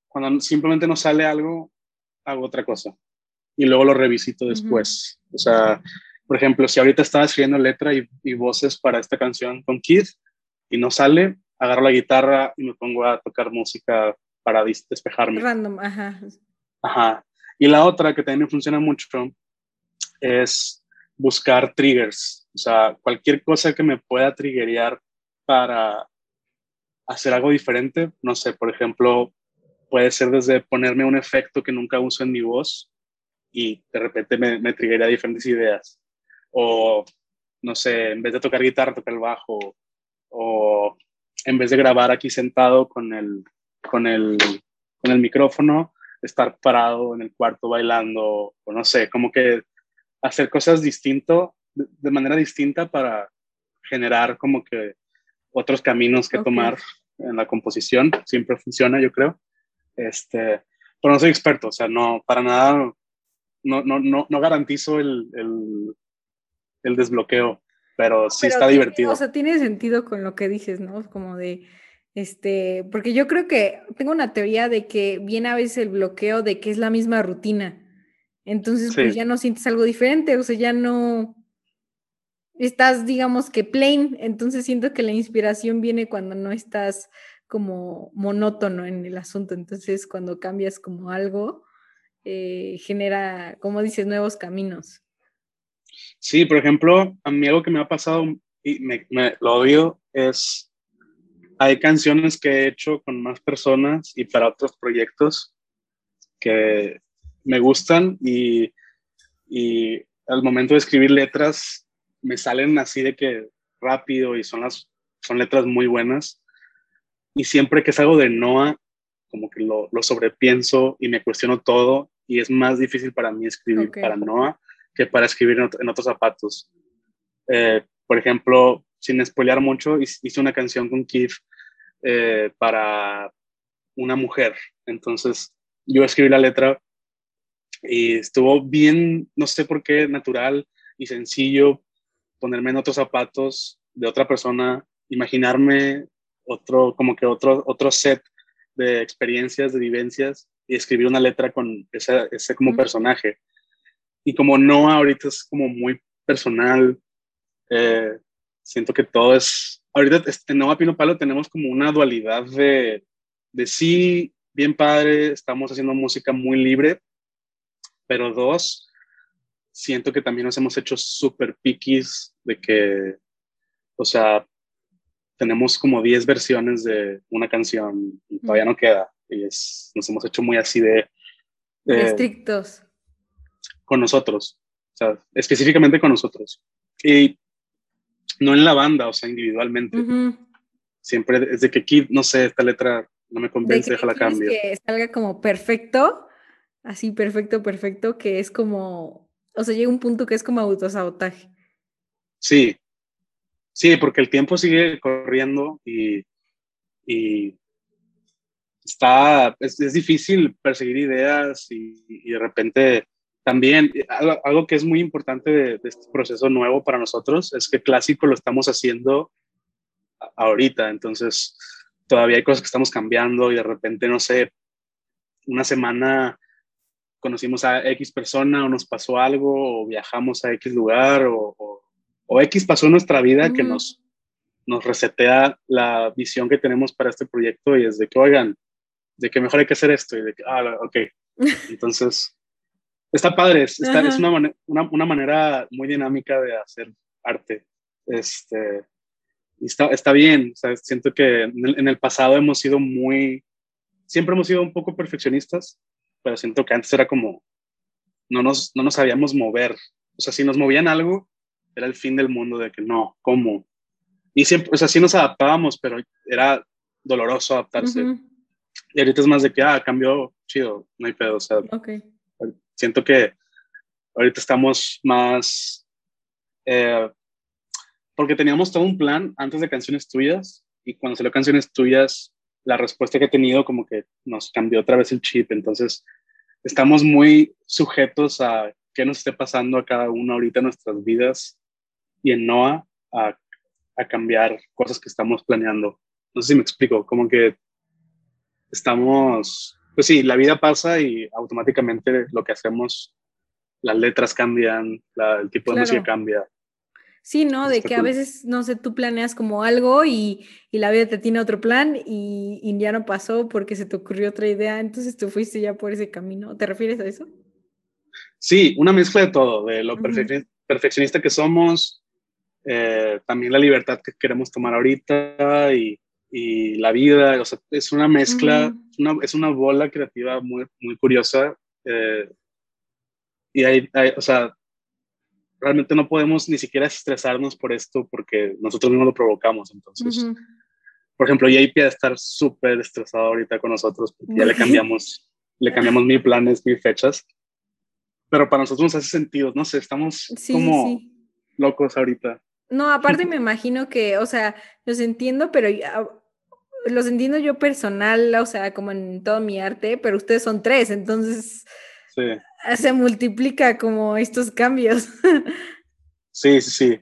cuando simplemente no sale algo, hago otra cosa y luego lo revisito después. O sea, por ejemplo, si ahorita estaba escribiendo letra y, y, voces para esta canción con Keith y no sale, agarro la guitarra y me pongo a tocar música para despejarme. Random, ajá. Ajá. Y la otra que también funciona mucho es buscar triggers, o sea, cualquier cosa que me pueda triggerear para hacer algo diferente, no sé, por ejemplo, puede ser desde ponerme un efecto que nunca uso en mi voz y de repente me, me triggería diferentes ideas, o no sé, en vez de tocar guitarra, tocar el bajo, o en vez de grabar aquí sentado con el, con el, con el micrófono, estar parado en el cuarto bailando, o no sé, como que hacer cosas distinto, de, manera distinta para generar como que otros caminos que tomar en la composición. Siempre funciona, yo creo. Este, pero no soy experto, o sea, no, para nada, no, no, no, no garantizo el, el, el desbloqueo, pero sí está divertido. O sea, tiene sentido con lo que dices, ¿no? Como de, este, porque yo creo que tengo una teoría de que viene a veces el bloqueo de que es la misma rutina. Entonces, pues ya no sientes algo diferente, o sea, ya no estás, digamos que plain. Entonces siento que la inspiración viene cuando no estás como monótono en el asunto. Entonces, cuando cambias como algo, eh, genera, como dices, nuevos caminos. Sí, por ejemplo, a mí algo que me ha pasado y me, me lo odio es hay canciones que he hecho con más personas y para otros proyectos que me gustan y, y al momento de escribir letras me salen así de que rápido y son las son letras muy buenas. Y siempre que salgo de Noah como que lo, lo sobrepienso y me cuestiono todo y es más difícil para mí escribir para Noah que para escribir en, otros zapatos. Eh, por ejemplo, sin spoilear mucho, hice una canción con Keith eh, para una mujer. Entonces, yo escribí la letra y estuvo bien, no sé por qué, natural y sencillo ponerme en otros zapatos de otra persona, imaginarme otro, como que otro, otro set de experiencias, de vivencias y escribir una letra con ese, ese como personaje. Y como no, ahorita es como muy personal, eh, siento que todo es, ahorita en Nova Pino Palo tenemos como una dualidad de, de sí, bien padre, estamos haciendo música muy libre, pero dos, siento que también nos hemos hecho súper piquis de que, o sea, tenemos como 10 versiones de una canción y todavía no queda. Y es, nos hemos hecho muy así de... Estrictos. Con nosotros, o sea, específicamente con nosotros. Y no en la banda, o sea, individualmente. Siempre es de que Kid, no sé, esta letra no me convence, déjala cambio. Que salga como perfecto, así perfecto, perfecto, que es como, o sea, llega un punto que es como autosabotaje. Sí, sí, porque el tiempo sigue corriendo y, y está, es, es, difícil perseguir ideas y, y de repente también eh, algo, que es muy importante de, este proceso nuevo para nosotros es que clásico lo estamos haciendo ahorita, entonces todavía hay cosas que estamos cambiando y de repente, no sé, una semana conocimos a X persona o nos pasó algo o viajamos a X lugar o, o, X pasó en nuestra vida que nos, nos resetea la visión que tenemos para este proyecto y es de que, oigan, de que mejor hay que hacer esto y de que, ah, ok. Entonces, está padre, es, es una, una, una, manera muy dinámica de hacer arte. Este, está, está bien, siento que en el, pasado hemos sido muy, siempre hemos sido un poco perfeccionistas, pero siento que antes era como, no nos, no nos sabíamos mover. O sea, si nos movían algo, era el fin del mundo de que no, ¿cómo? Y siempre, o sea, sí nos adaptábamos, pero era doloroso adaptarse. Y ahorita es más de que, ah, cambió, chido, no hay pedo. O sea, siento que ahorita estamos más... Eh, porque teníamos todo un plan antes de canciones tuyas y cuando salió canciones tuyas, la respuesta que he tenido como que nos cambió otra vez el chip. Entonces, estamos muy sujetos a qué nos esté pasando a cada uno ahorita en nuestras vidas y en NOAA a, a cambiar cosas que estamos planeando. No sé si me explico, como que estamos, pues sí, la vida pasa y automáticamente lo que hacemos, las letras cambian, el tipo de música cambia. Sí, ¿no? De que a veces, no sé, tú planeas como algo y, y la vida te tiene otro plan y, y, ya no pasó porque se te ocurrió otra idea, entonces tú fuiste ya por ese camino. ¿Te refieres a eso? Sí, una mezcla de todo, de lo perfeccionista que somos, eh, también la libertad que queremos tomar ahorita y, y la vida, o sea, es una mezcla, una, es una bola creativa muy, muy curiosa. Eh, y hay, hay, o sea, realmente no podemos ni siquiera estresarnos por esto porque nosotros no lo provocamos. Entonces, por ejemplo, JP a estar súper estresado ahorita con nosotros porque ya le cambiamos, le cambiamos mil planes, mil fechas. Pero para nosotros nos hace sentido, no sé, estamos como locos ahorita. No, aparte me imagino que, o sea, los entiendo, pero los entiendo yo personal, o sea, como en todo mi arte, pero ustedes son tres, entonces se multiplica como estos cambios. sí, sí, sí.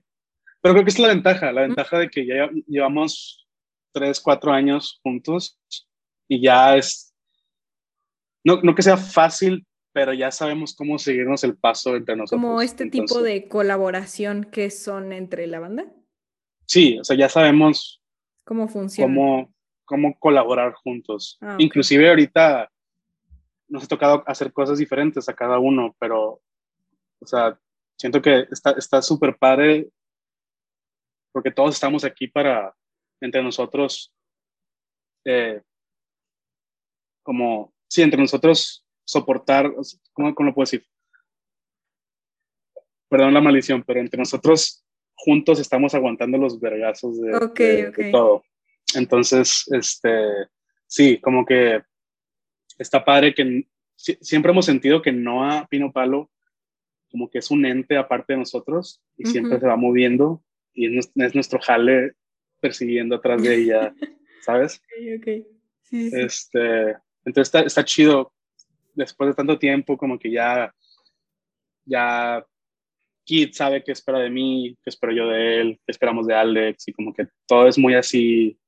Pero creo que es la ventaja, la ventaja de que ya llevamos tres, cuatro años juntos y ya es, no, no que sea fácil, pero ya sabemos cómo seguirnos el paso entre nosotros. Como este tipo de colaboración que son entre la banda. Sí, o sea, ya sabemos cómo funciona. Cómo, cómo colaborar juntos. Ah, Inclusive ahorita nos ha tocado hacer cosas diferentes a cada uno, pero, o sea, siento que está súper padre porque todos estamos aquí para, entre nosotros, eh, como, sí, entre nosotros soportar, ¿cómo, ¿cómo, lo puedo decir? Perdón la maldición, pero entre nosotros juntos estamos aguantando los vergazos de, de todo. Entonces, este, sí, como que está padre que siempre hemos sentido que Noah Pino Palo como que es un ente aparte de nosotros y siempre se va moviendo y es, nuestro jale persiguiendo atrás de ella, ¿sabes? Ok, ok. Sí, Este, entonces está, está, chido, después de tanto tiempo, como que ya, ya Kid sabe qué espera de mí, qué espero yo de él, qué esperamos de Alex, y como que todo es muy así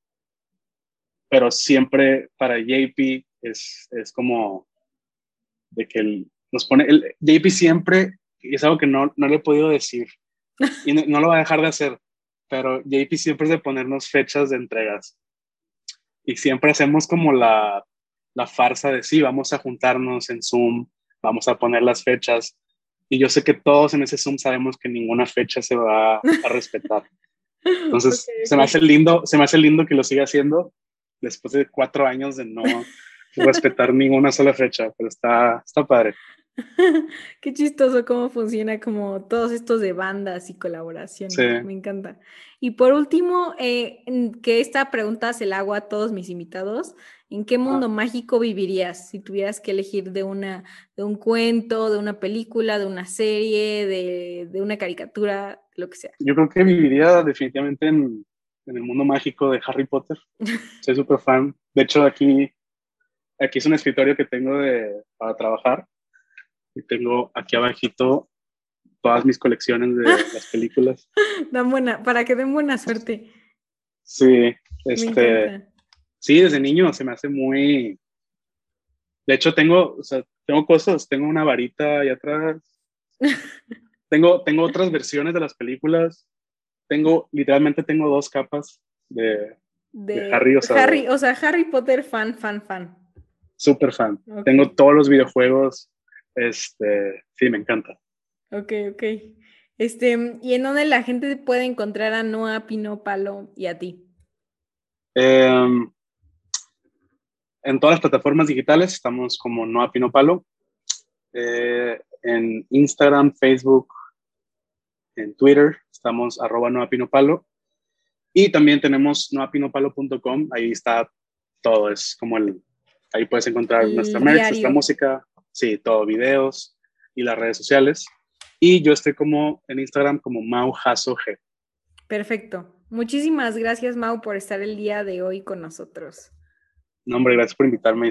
pero siempre para JP es, es como de que él nos pone, el, JP siempre, es algo que no, no le he podido decir, y no, lo va a dejar de hacer, pero JP siempre es de ponernos fechas de entregas. Y siempre hacemos como la, la farsa de sí, vamos a juntarnos en Zoom, vamos a poner las fechas. Y yo sé que todos en ese Zoom sabemos que ninguna fecha se va a respetar. Entonces, se me hace lindo, se me hace lindo que lo siga haciendo después de cuatro años de no respetar ninguna sola fecha, pero está, está padre. Qué chistoso cómo funciona como todos estos de bandas y colaboraciones. Me encanta. Y por último, eh, que esta pregunta se la hago a todos mis invitados. ¿En qué mundo mágico vivirías si tuvieras que elegir de, una, de un cuento, de una película, de una serie, de, de una caricatura, lo que sea? Yo creo que viviría definitivamente en, en el mundo mágico de Harry Potter. Soy súper fan. De hecho, aquí, aquí es un escritorio que tengo de, para trabajar. Y tengo aquí abajito todas mis colecciones de las películas. Dan buena, para que den buena suerte. Sí, este, sí, desde niño se me hace muy. De hecho, tengo, o sea, tengo cosas, tengo una varita ahí atrás. tengo, tengo otras versiones de las películas tengo, literalmente tengo dos capas de, Harry, o sea, Harry, o sea, Harry Potter fan, fan, fan. Súper fan. Tengo todos los videojuegos. Este, sí, me encanta. Ok, ok. Este, ¿y en dónde la gente puede encontrar a Noah Pino Palo y a ti? Em, en todas las plataformas digitales estamos como Noah Pino Palo. Eh, en Instagram, Facebook, en Twitter, estamos arroba Noa Pino Palo. Y también tenemos noapinopalo.com, ahí está todo, es como el, ahí puedes encontrar nuestra merch, nuestra música, sí, todo, videos y las redes sociales. Y yo estoy como en Instagram como Mau G. Perfecto. Muchísimas gracias, Mau, por estar el día de hoy con nosotros. No, hombre, gracias por invitarme.